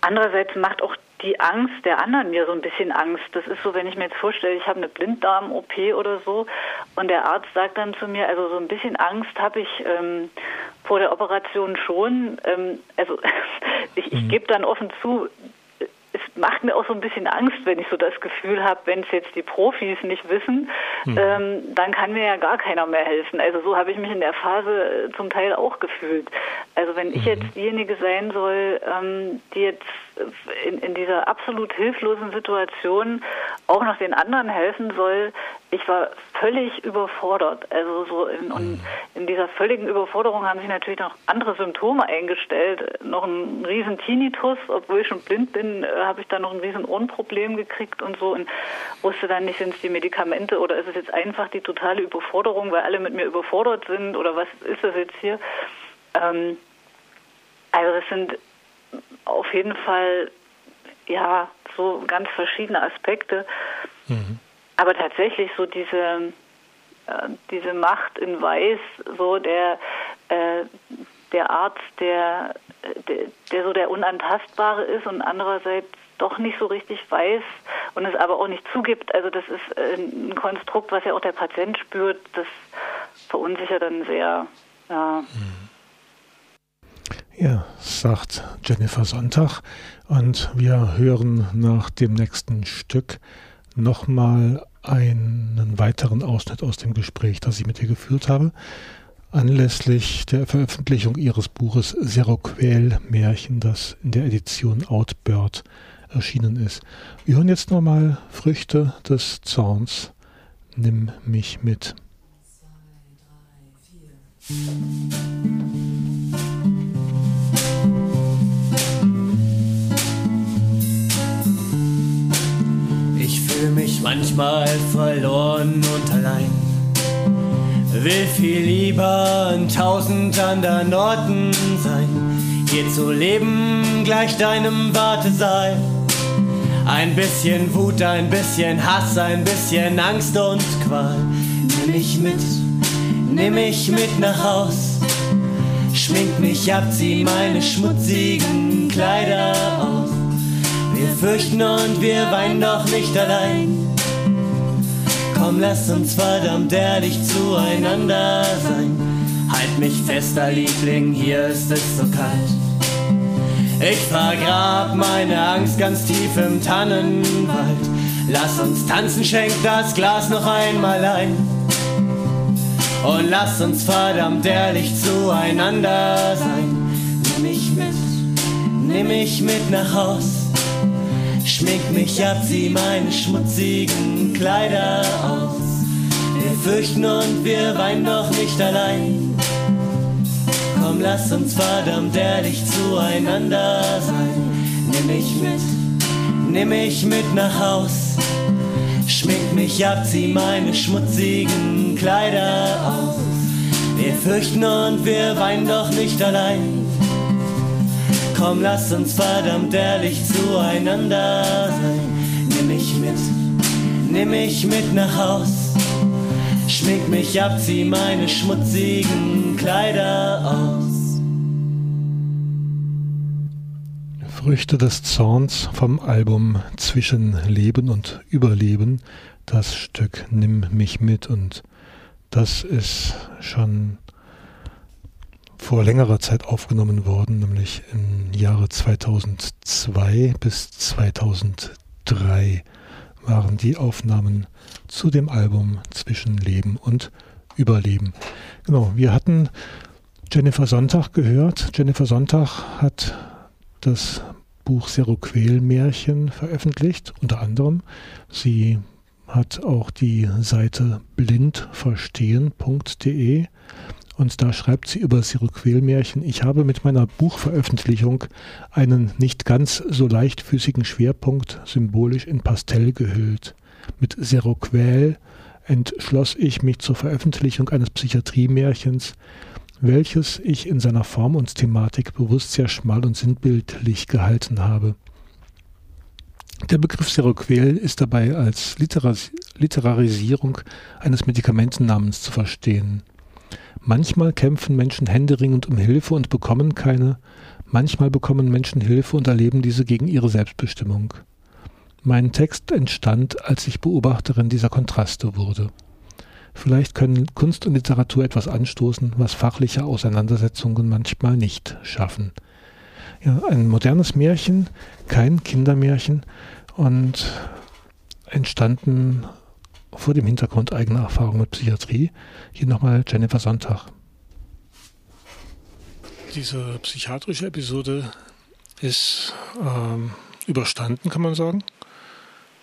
Andererseits macht auch die Angst der anderen mir so ein bisschen Angst. Das ist so, wenn ich mir jetzt vorstelle, ich habe eine Blinddarm-OP oder so und der Arzt sagt dann zu mir, also so ein bisschen Angst habe ich ähm, vor der Operation schon. Ähm, also ich, ich mhm. gebe dann offen zu, es macht mir auch so ein bisschen Angst, wenn ich so das Gefühl habe, wenn es jetzt die Profis nicht wissen, hm. ähm, dann kann mir ja gar keiner mehr helfen. Also so habe ich mich in der Phase äh, zum Teil auch gefühlt. Also wenn ich hm. jetzt diejenige sein soll, ähm, die jetzt in, in dieser absolut hilflosen Situation auch noch den anderen helfen soll, ich war völlig überfordert. Also so in, und mhm. in dieser völligen Überforderung haben sich natürlich noch andere Symptome eingestellt. Noch ein riesen Tinnitus, obwohl ich schon blind bin, äh, habe ich da noch ein riesen Ohrenproblem gekriegt und so und wusste dann nicht, sind es die Medikamente oder ist es jetzt einfach die totale Überforderung, weil alle mit mir überfordert sind oder was ist das jetzt hier? Ähm, also das sind auf jeden Fall ja so ganz verschiedene Aspekte. Mhm. Aber tatsächlich so diese äh, diese Macht in Weiß, so der äh, der Arzt, der, der, der so der Unantastbare ist und andererseits doch nicht so richtig weiß und es aber auch nicht zugibt. Also das ist äh, ein Konstrukt, was ja auch der Patient spürt. Das verunsichert dann sehr. Ja. Mhm. Ja, sagt Jennifer Sonntag. Und wir hören nach dem nächsten Stück nochmal einen weiteren Ausschnitt aus dem Gespräch, das ich mit ihr geführt habe, anlässlich der Veröffentlichung ihres Buches Seroquel Märchen, das in der Edition Outbird erschienen ist. Wir hören jetzt nochmal Früchte des Zorns. Nimm mich mit. Zwei, drei, fühle mich manchmal verloren und allein. Will viel lieber an tausend anderen Orten sein. Hier zu leben gleich deinem Wartesaal. Ein bisschen Wut, ein bisschen Hass, ein bisschen Angst und Qual. Nimm mich mit, nimm mich mit nach Haus. Schmink mich ab, zieh meine schmutzigen Kleider aus. Wir fürchten und wir weinen doch nicht allein. Komm, lass uns verdammt ehrlich zueinander sein. Halt mich fester, Liebling, hier ist es so kalt. Ich vergrab meine Angst ganz tief im Tannenwald. Lass uns tanzen, schenk das Glas noch einmal ein. Und lass uns verdammt ehrlich zueinander sein. Nimm mich mit, nimm mich mit nach Haus. Schmink mich ab, zieh meine schmutzigen Kleider aus. Wir fürchten und wir weinen doch nicht allein. Komm, lass uns verdammt ehrlich zueinander sein. Nimm mich mit, nimm mich mit nach Haus. Schmink mich ab, zieh meine schmutzigen Kleider aus. Wir fürchten und wir weinen doch nicht allein. Komm, lass uns verdammt ehrlich zueinander sein. Nimm mich mit, nimm mich mit nach Haus. Schmink mich ab, zieh meine schmutzigen Kleider aus. Früchte des Zorns vom Album Zwischen Leben und Überleben, das Stück Nimm mich mit und das ist schon vor längerer Zeit aufgenommen worden, nämlich im Jahre 2002 bis 2003 waren die Aufnahmen zu dem Album Zwischen Leben und Überleben. Genau, wir hatten Jennifer Sonntag gehört. Jennifer Sonntag hat das Buch Seroquel-Märchen veröffentlicht, unter anderem. Sie hat auch die Seite blindverstehen.de und da schreibt sie über Seroquel-Märchen, ich habe mit meiner Buchveröffentlichung einen nicht ganz so leichtfüßigen Schwerpunkt symbolisch in Pastell gehüllt. Mit Seroquel entschloss ich mich zur Veröffentlichung eines Psychiatriemärchens, welches ich in seiner Form und Thematik bewusst sehr schmal und sinnbildlich gehalten habe. Der Begriff Seroquel ist dabei als Literas Literarisierung eines Medikamentennamens zu verstehen. Manchmal kämpfen Menschen händeringend um Hilfe und bekommen keine, manchmal bekommen Menschen Hilfe und erleben diese gegen ihre Selbstbestimmung. Mein Text entstand, als ich Beobachterin dieser Kontraste wurde. Vielleicht können Kunst und Literatur etwas anstoßen, was fachliche Auseinandersetzungen manchmal nicht schaffen. Ja, ein modernes Märchen, kein Kindermärchen und entstanden vor dem Hintergrund eigener Erfahrung mit Psychiatrie. Hier nochmal Jennifer Sonntag. Diese psychiatrische Episode ist ähm, überstanden, kann man sagen.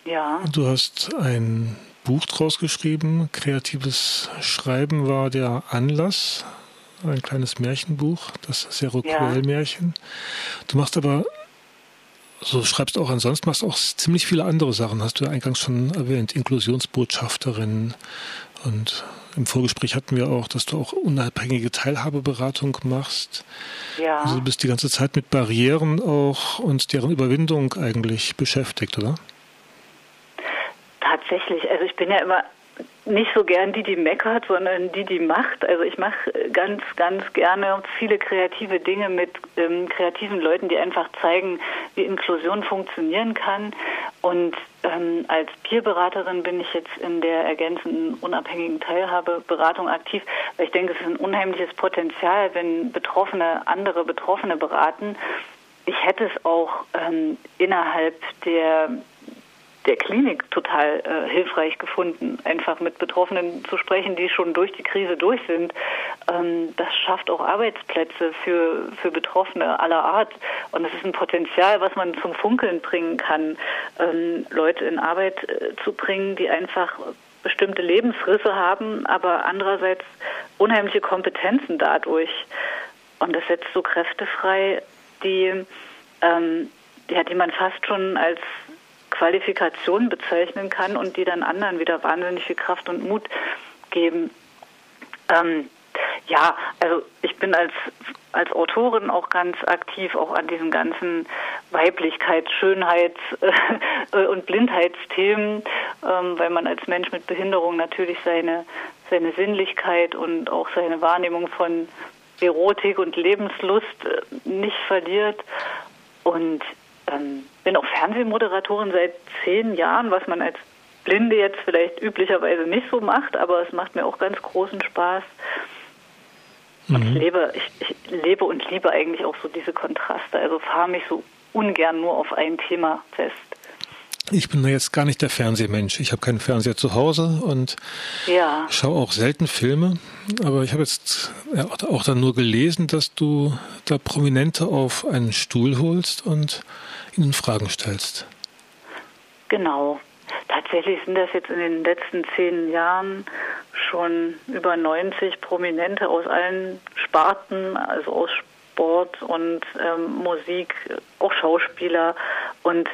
Ja. Du hast ein Buch draus geschrieben. Kreatives Schreiben war der Anlass. Ein kleines Märchenbuch, das Seroquel-Märchen. Du machst aber, so schreibst auch ansonsten, machst auch ziemlich viele andere Sachen, hast du ja eingangs schon erwähnt. Inklusionsbotschafterin und im Vorgespräch hatten wir auch, dass du auch unabhängige Teilhabeberatung machst. Ja. Also du bist die ganze Zeit mit Barrieren auch und deren Überwindung eigentlich beschäftigt, oder? Tatsächlich. Also ich bin ja immer nicht so gern die, die meckert, sondern die, die macht. Also ich mache ganz, ganz gerne viele kreative Dinge mit ähm, kreativen Leuten, die einfach zeigen, wie Inklusion funktionieren kann. Und ähm, als Peerberaterin bin ich jetzt in der ergänzenden unabhängigen Teilhabeberatung aktiv, weil ich denke, es ist ein unheimliches Potenzial, wenn Betroffene andere Betroffene beraten. Ich hätte es auch ähm, innerhalb der der Klinik total äh, hilfreich gefunden, einfach mit Betroffenen zu sprechen, die schon durch die Krise durch sind. Ähm, das schafft auch Arbeitsplätze für, für Betroffene aller Art. Und es ist ein Potenzial, was man zum Funkeln bringen kann, ähm, Leute in Arbeit äh, zu bringen, die einfach bestimmte Lebensrisse haben, aber andererseits unheimliche Kompetenzen dadurch. Und das setzt so Kräfte frei, die, ähm, ja, die man fast schon als Qualifikation bezeichnen kann und die dann anderen wieder wahnsinnig viel Kraft und Mut geben. Ähm, ja, also ich bin als, als Autorin auch ganz aktiv, auch an diesen ganzen Weiblichkeits-, Schönheits- äh, und Blindheitsthemen, ähm, weil man als Mensch mit Behinderung natürlich seine, seine Sinnlichkeit und auch seine Wahrnehmung von Erotik und Lebenslust äh, nicht verliert. Und ähm, bin auch Fernsehmoderatorin seit zehn Jahren, was man als Blinde jetzt vielleicht üblicherweise nicht so macht, aber es macht mir auch ganz großen Spaß. Und ich mhm. lebe, ich, ich lebe und liebe eigentlich auch so diese Kontraste. Also fahre mich so ungern nur auf ein Thema fest. Ich bin jetzt gar nicht der Fernsehmensch. Ich habe keinen Fernseher zu Hause und ja. schaue auch selten Filme. Aber ich habe jetzt auch dann nur gelesen, dass du da Prominente auf einen Stuhl holst und ihnen Fragen stellst. Genau. Tatsächlich sind das jetzt in den letzten zehn Jahren schon über 90 Prominente aus allen Sparten, also aus Sport und ähm, Musik, auch Schauspieler und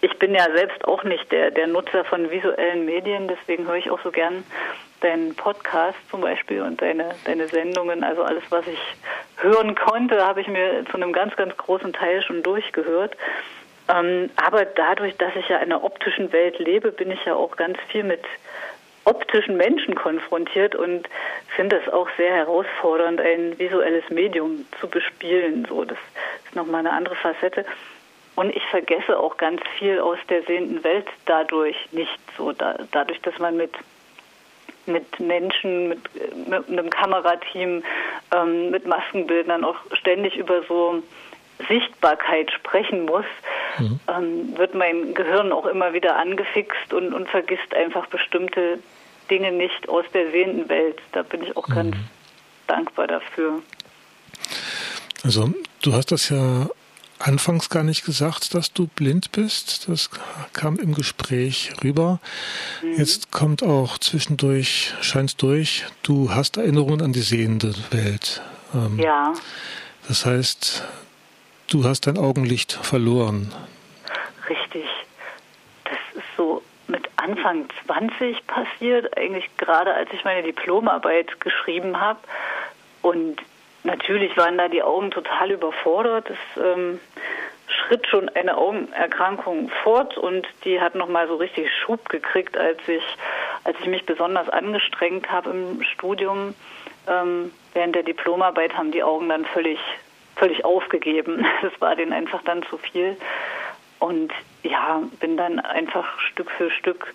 ich bin ja selbst auch nicht der, der Nutzer von visuellen Medien, deswegen höre ich auch so gern deinen Podcast zum Beispiel und deine, deine Sendungen. Also alles, was ich hören konnte, habe ich mir zu einem ganz, ganz großen Teil schon durchgehört. Ähm, aber dadurch, dass ich ja in einer optischen Welt lebe, bin ich ja auch ganz viel mit optischen Menschen konfrontiert und finde es auch sehr herausfordernd, ein visuelles Medium zu bespielen. So, das ist nochmal eine andere Facette. Und ich vergesse auch ganz viel aus der sehenden Welt dadurch nicht so, da, dadurch, dass man mit mit Menschen, mit, mit einem Kamerateam, ähm, mit Maskenbildern auch ständig über so Sichtbarkeit sprechen muss, mhm. ähm, wird mein Gehirn auch immer wieder angefixt und, und vergisst einfach bestimmte Dinge nicht aus der sehenden Welt. Da bin ich auch mhm. ganz dankbar dafür. Also du hast das ja anfangs gar nicht gesagt, dass du blind bist. Das kam im Gespräch rüber. Mhm. Jetzt kommt auch zwischendurch, scheint durch, du hast Erinnerungen an die sehende Welt. Ähm, ja. Das heißt, du hast dein Augenlicht verloren. Richtig. Das ist so mit Anfang 20 passiert, eigentlich gerade als ich meine Diplomarbeit geschrieben habe. Und Natürlich waren da die Augen total überfordert. Es ähm, schritt schon eine Augenerkrankung fort und die hat nochmal so richtig Schub gekriegt, als ich, als ich mich besonders angestrengt habe im Studium. Ähm, während der Diplomarbeit haben die Augen dann völlig, völlig aufgegeben. Das war denen einfach dann zu viel. Und ja, bin dann einfach Stück für Stück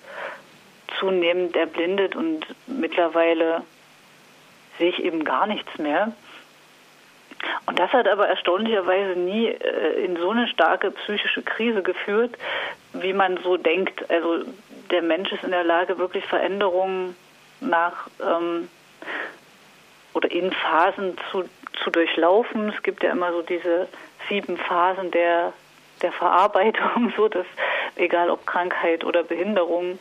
zunehmend erblindet und mittlerweile sehe ich eben gar nichts mehr. Und das hat aber erstaunlicherweise nie äh, in so eine starke psychische Krise geführt, wie man so denkt. Also der Mensch ist in der Lage, wirklich Veränderungen nach ähm, oder in Phasen zu, zu durchlaufen. Es gibt ja immer so diese sieben Phasen der, der Verarbeitung, so dass egal ob Krankheit oder Behinderung.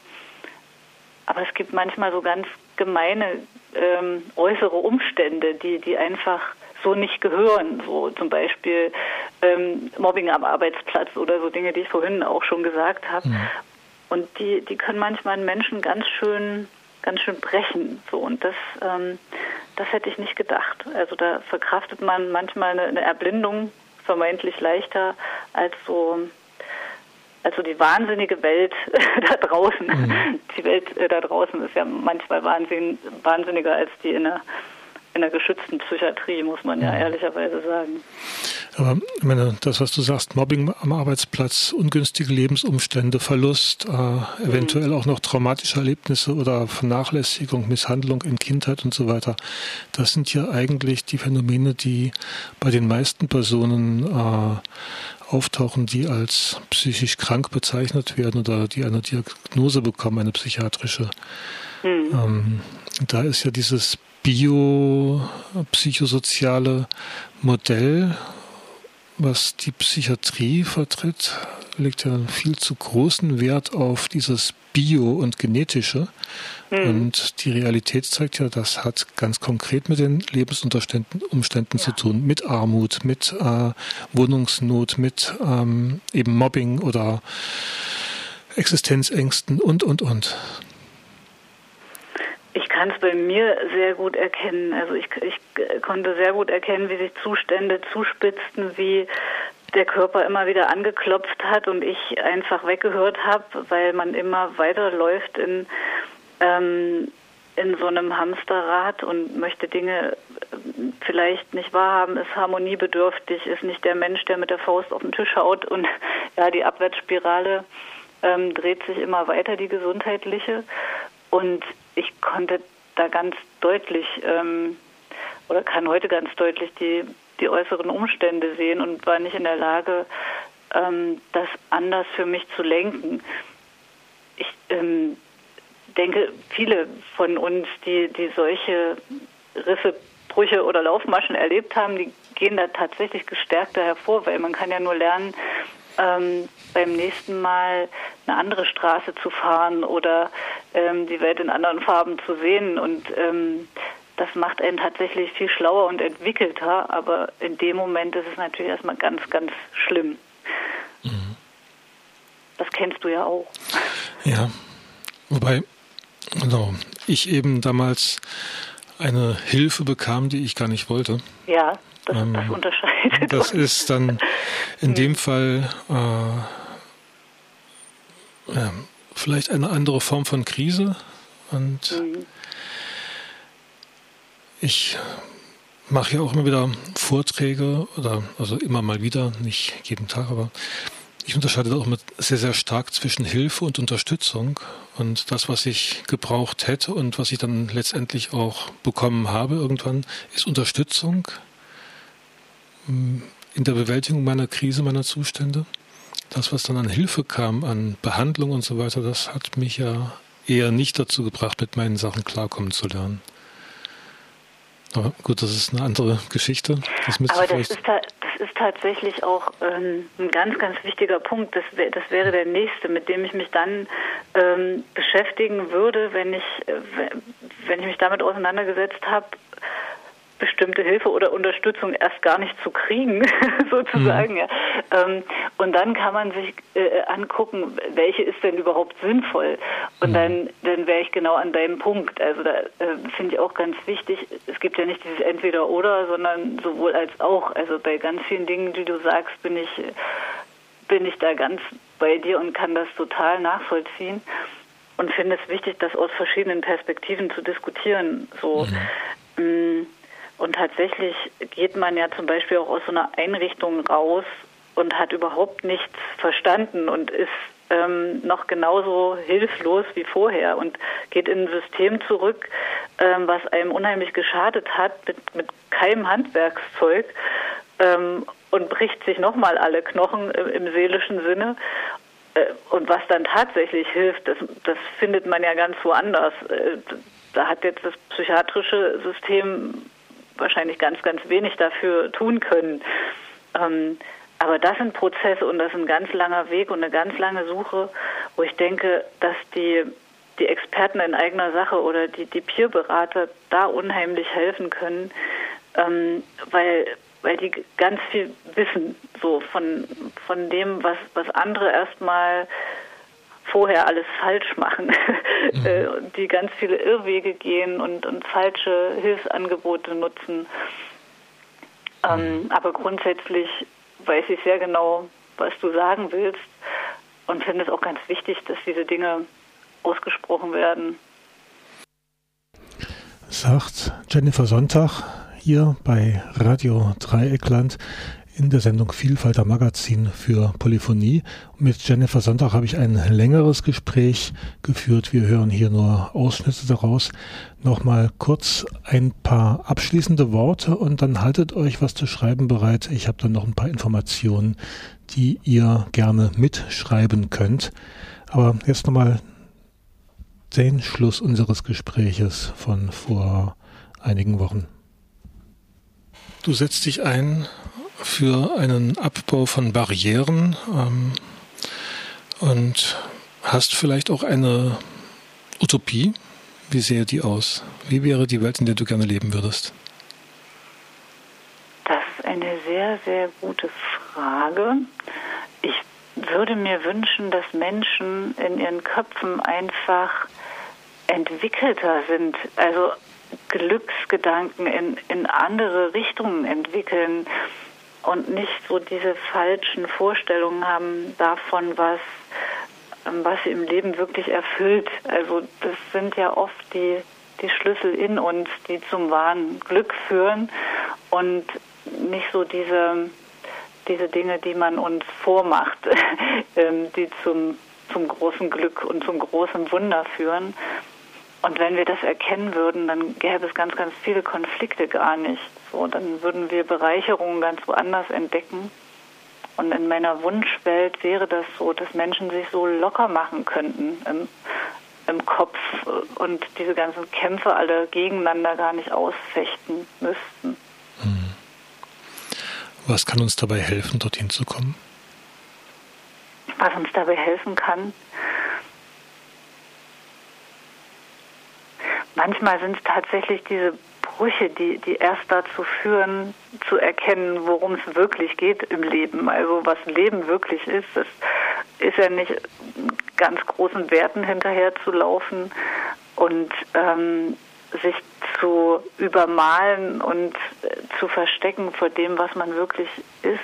Aber es gibt manchmal so ganz gemeine ähm, äußere Umstände, die, die einfach so nicht gehören. So zum Beispiel ähm, Mobbing am Arbeitsplatz oder so Dinge, die ich vorhin auch schon gesagt habe. Mhm. Und die, die können manchmal einen Menschen ganz schön, ganz schön brechen. So und das, ähm, das hätte ich nicht gedacht. Also da verkraftet man manchmal eine, eine Erblindung vermeintlich leichter als so also die wahnsinnige Welt da draußen. Mhm. Die Welt äh, da draußen ist ja manchmal wahnsinn, wahnsinniger als die in der in der geschützten Psychiatrie, muss man ja, ja ehrlicherweise sagen. Aber ich meine, das, was du sagst, Mobbing am Arbeitsplatz, ungünstige Lebensumstände, Verlust, äh, eventuell mhm. auch noch traumatische Erlebnisse oder Vernachlässigung, Misshandlung in Kindheit und so weiter, das sind ja eigentlich die Phänomene, die bei den meisten Personen äh, auftauchen, die als psychisch krank bezeichnet werden oder die eine Diagnose bekommen, eine psychiatrische. Mhm. Ähm, da ist ja dieses biopsychosoziale Modell, was die Psychiatrie vertritt, legt ja einen viel zu großen Wert auf dieses Bio- und Genetische. Mhm. Und die Realität zeigt ja, das hat ganz konkret mit den Lebensumständen Umständen ja. zu tun, mit Armut, mit äh, Wohnungsnot, mit ähm, eben Mobbing oder Existenzängsten und, und, und kann es bei mir sehr gut erkennen. Also ich, ich konnte sehr gut erkennen, wie sich Zustände zuspitzten, wie der Körper immer wieder angeklopft hat und ich einfach weggehört habe, weil man immer weiterläuft in, ähm, in so einem Hamsterrad und möchte Dinge vielleicht nicht wahrhaben, ist harmoniebedürftig, ist nicht der Mensch, der mit der Faust auf den Tisch haut und ja, die Abwärtsspirale ähm, dreht sich immer weiter, die gesundheitliche. Und ich konnte da ganz deutlich ähm, oder kann heute ganz deutlich die, die äußeren Umstände sehen und war nicht in der Lage, ähm, das anders für mich zu lenken. Ich ähm, denke, viele von uns, die, die solche Risse, Brüche oder Laufmaschen erlebt haben, die gehen da tatsächlich gestärkter hervor, weil man kann ja nur lernen, ähm, beim nächsten Mal eine andere Straße zu fahren oder ähm, die Welt in anderen Farben zu sehen. Und ähm, das macht einen tatsächlich viel schlauer und entwickelter, aber in dem Moment ist es natürlich erstmal ganz, ganz schlimm. Mhm. Das kennst du ja auch. Ja, wobei genau, ich eben damals eine Hilfe bekam, die ich gar nicht wollte. Ja, das, ähm, das unterscheidet. Das uns. ist dann in mhm. dem Fall äh, ja, vielleicht eine andere Form von Krise und mhm. ich mache ja auch immer wieder Vorträge oder also immer mal wieder, nicht jeden Tag, aber ich unterscheide auch mit sehr, sehr stark zwischen Hilfe und Unterstützung. Und das, was ich gebraucht hätte und was ich dann letztendlich auch bekommen habe irgendwann, ist Unterstützung hm, in der Bewältigung meiner Krise, meiner Zustände. Das, was dann an Hilfe kam, an Behandlung und so weiter, das hat mich ja eher nicht dazu gebracht, mit meinen Sachen klarkommen zu lernen. Aber gut, das ist eine andere Geschichte. Das Aber das ist, das ist tatsächlich auch ähm, ein ganz, ganz wichtiger Punkt. Das, wär, das wäre der nächste, mit dem ich mich dann ähm, beschäftigen würde, wenn ich, äh, wenn ich mich damit auseinandergesetzt habe, bestimmte Hilfe oder Unterstützung erst gar nicht zu kriegen, sozusagen. Mhm. Ja. Ähm, und dann kann man sich äh, angucken, welche ist denn überhaupt sinnvoll. Und mhm. dann, dann wäre ich genau an deinem Punkt. Also da äh, finde ich auch ganz wichtig, es gibt ja nicht dieses Entweder-Oder, sondern sowohl als auch. Also bei ganz vielen Dingen, die du sagst, bin ich, bin ich da ganz bei dir und kann das total nachvollziehen und finde es wichtig, das aus verschiedenen Perspektiven zu diskutieren. So. Mhm. Und tatsächlich geht man ja zum Beispiel auch aus so einer Einrichtung raus und hat überhaupt nichts verstanden und ist ähm, noch genauso hilflos wie vorher und geht in ein System zurück, ähm, was einem unheimlich geschadet hat mit, mit keinem Handwerkszeug ähm, und bricht sich nochmal alle Knochen im, im seelischen Sinne. Äh, und was dann tatsächlich hilft, das, das findet man ja ganz woanders. Äh, da hat jetzt das psychiatrische System wahrscheinlich ganz, ganz wenig dafür tun können. Ähm, aber das sind Prozesse und das ist ein ganz langer Weg und eine ganz lange Suche, wo ich denke, dass die, die Experten in eigener Sache oder die, die Peerberater da unheimlich helfen können, ähm, weil, weil die ganz viel wissen, so von, von dem, was, was andere erstmal vorher alles falsch machen, mhm. Äh, die ganz viele Irrwege gehen und, und falsche Hilfsangebote nutzen. Ähm, mhm. aber grundsätzlich weiß ich sehr genau, was du sagen willst und finde es auch ganz wichtig, dass diese Dinge ausgesprochen werden. Sagt Jennifer Sonntag hier bei Radio Dreieckland in der Sendung Vielfalter Magazin für Polyphonie. Mit Jennifer Sonntag habe ich ein längeres Gespräch geführt. Wir hören hier nur Ausschnitte daraus. Nochmal kurz ein paar abschließende Worte und dann haltet euch was zu schreiben bereit. Ich habe dann noch ein paar Informationen, die ihr gerne mitschreiben könnt. Aber jetzt nochmal den Schluss unseres Gespräches von vor einigen Wochen. Du setzt dich ein für einen Abbau von Barrieren ähm, und hast vielleicht auch eine Utopie. Wie sähe die aus? Wie wäre die Welt, in der du gerne leben würdest? Das ist eine sehr, sehr gute Frage. Ich würde mir wünschen, dass Menschen in ihren Köpfen einfach entwickelter sind, also Glücksgedanken in, in andere Richtungen entwickeln und nicht so diese falschen Vorstellungen haben davon, was ähm, was sie im Leben wirklich erfüllt. Also das sind ja oft die, die Schlüssel in uns, die zum wahren Glück führen und nicht so diese, diese Dinge, die man uns vormacht, ähm, die zum, zum großen Glück und zum großen Wunder führen. Und wenn wir das erkennen würden, dann gäbe es ganz, ganz viele Konflikte gar nicht. So, dann würden wir Bereicherungen ganz woanders entdecken. Und in meiner Wunschwelt wäre das so, dass Menschen sich so locker machen könnten im, im Kopf und diese ganzen Kämpfe alle gegeneinander gar nicht ausfechten müssten. Hm. Was kann uns dabei helfen, dorthin zu kommen? Was uns dabei helfen kann? Manchmal sind es tatsächlich diese Brüche, die, die erst dazu führen, zu erkennen, worum es wirklich geht im Leben. Also was Leben wirklich ist, das ist ja nicht ganz großen Werten hinterher zu laufen und ähm, sich zu übermalen und äh, zu verstecken vor dem, was man wirklich ist.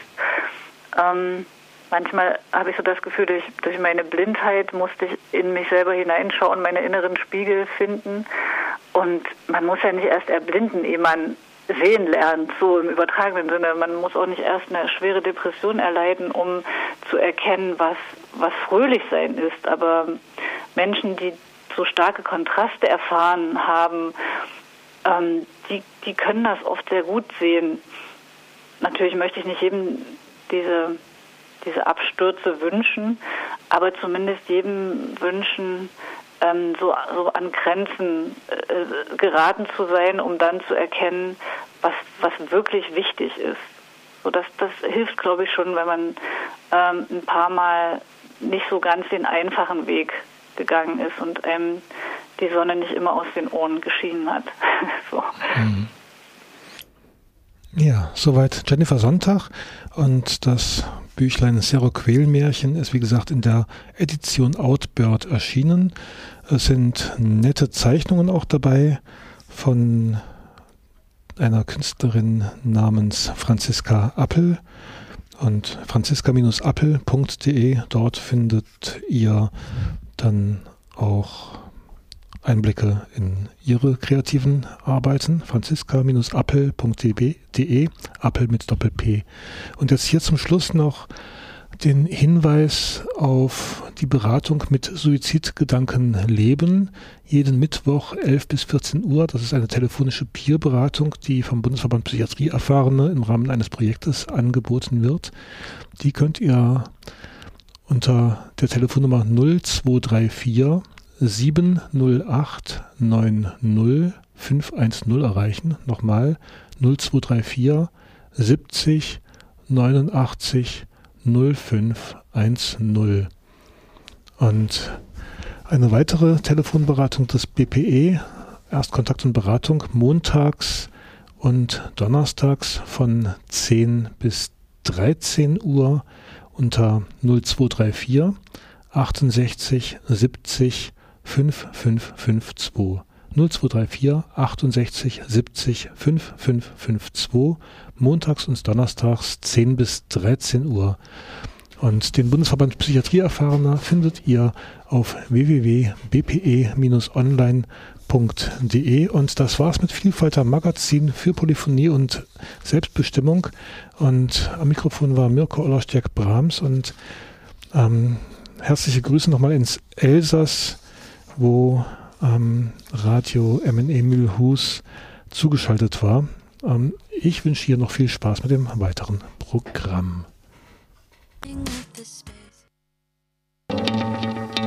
Ähm, manchmal habe ich so das Gefühl, durch, durch meine Blindheit musste ich in mich selber hineinschauen, meine inneren Spiegel finden und man muss ja nicht erst erblinden, ehe man sehen lernt, so im übertragenen Sinne. Man muss auch nicht erst eine schwere Depression erleiden, um zu erkennen, was, was fröhlich sein ist. Aber Menschen, die so starke Kontraste erfahren haben, ähm, die, die können das oft sehr gut sehen. Natürlich möchte ich nicht jedem diese, diese Abstürze wünschen, aber zumindest jedem wünschen, ähm, so, so an Grenzen äh, geraten zu sein, um dann zu erkennen, was, was wirklich wichtig ist. So das, das hilft, glaube ich, schon, wenn man ähm, ein paar Mal nicht so ganz den einfachen Weg gegangen ist und ähm, die Sonne nicht immer aus den Ohren geschienen hat. so. Mhm. Ja, soweit Jennifer Sonntag und das Büchlein Seroquel-Märchen ist wie gesagt in der Edition Outbird erschienen. Es sind nette Zeichnungen auch dabei von einer Künstlerin namens Franziska Appel und franziska-appel.de. Dort findet ihr dann auch Einblicke in ihre kreativen Arbeiten. franziska-appel.de, Appel mit Doppel-P. Und jetzt hier zum Schluss noch den Hinweis auf die Beratung mit Suizidgedanken leben. Jeden Mittwoch 11 bis 14 Uhr. Das ist eine telefonische Peerberatung, die vom Bundesverband Psychiatrie Erfahrene im Rahmen eines Projektes angeboten wird. Die könnt ihr unter der Telefonnummer 0234 708 90 510 erreichen. Nochmal 0234 70 89 0510. Und eine weitere Telefonberatung des BPE, Erstkontakt und Beratung, montags und donnerstags von 10 bis 13 Uhr unter 0234 68 70 5552. 0234 68 70 5552 montags und donnerstags 10 bis 13 Uhr. Und den Bundesverband Psychiatrieerfahrener findet ihr auf www.bpe-online.de. Und das war's mit Vielfalter Magazin für Polyphonie und Selbstbestimmung. Und am Mikrofon war Mirko Ollerstjak Brahms und ähm, herzliche Grüße nochmal ins Elsass, wo ähm, Radio MNE Mühlhus zugeschaltet war. Ähm, ich wünsche hier noch viel Spaß mit dem weiteren Programm.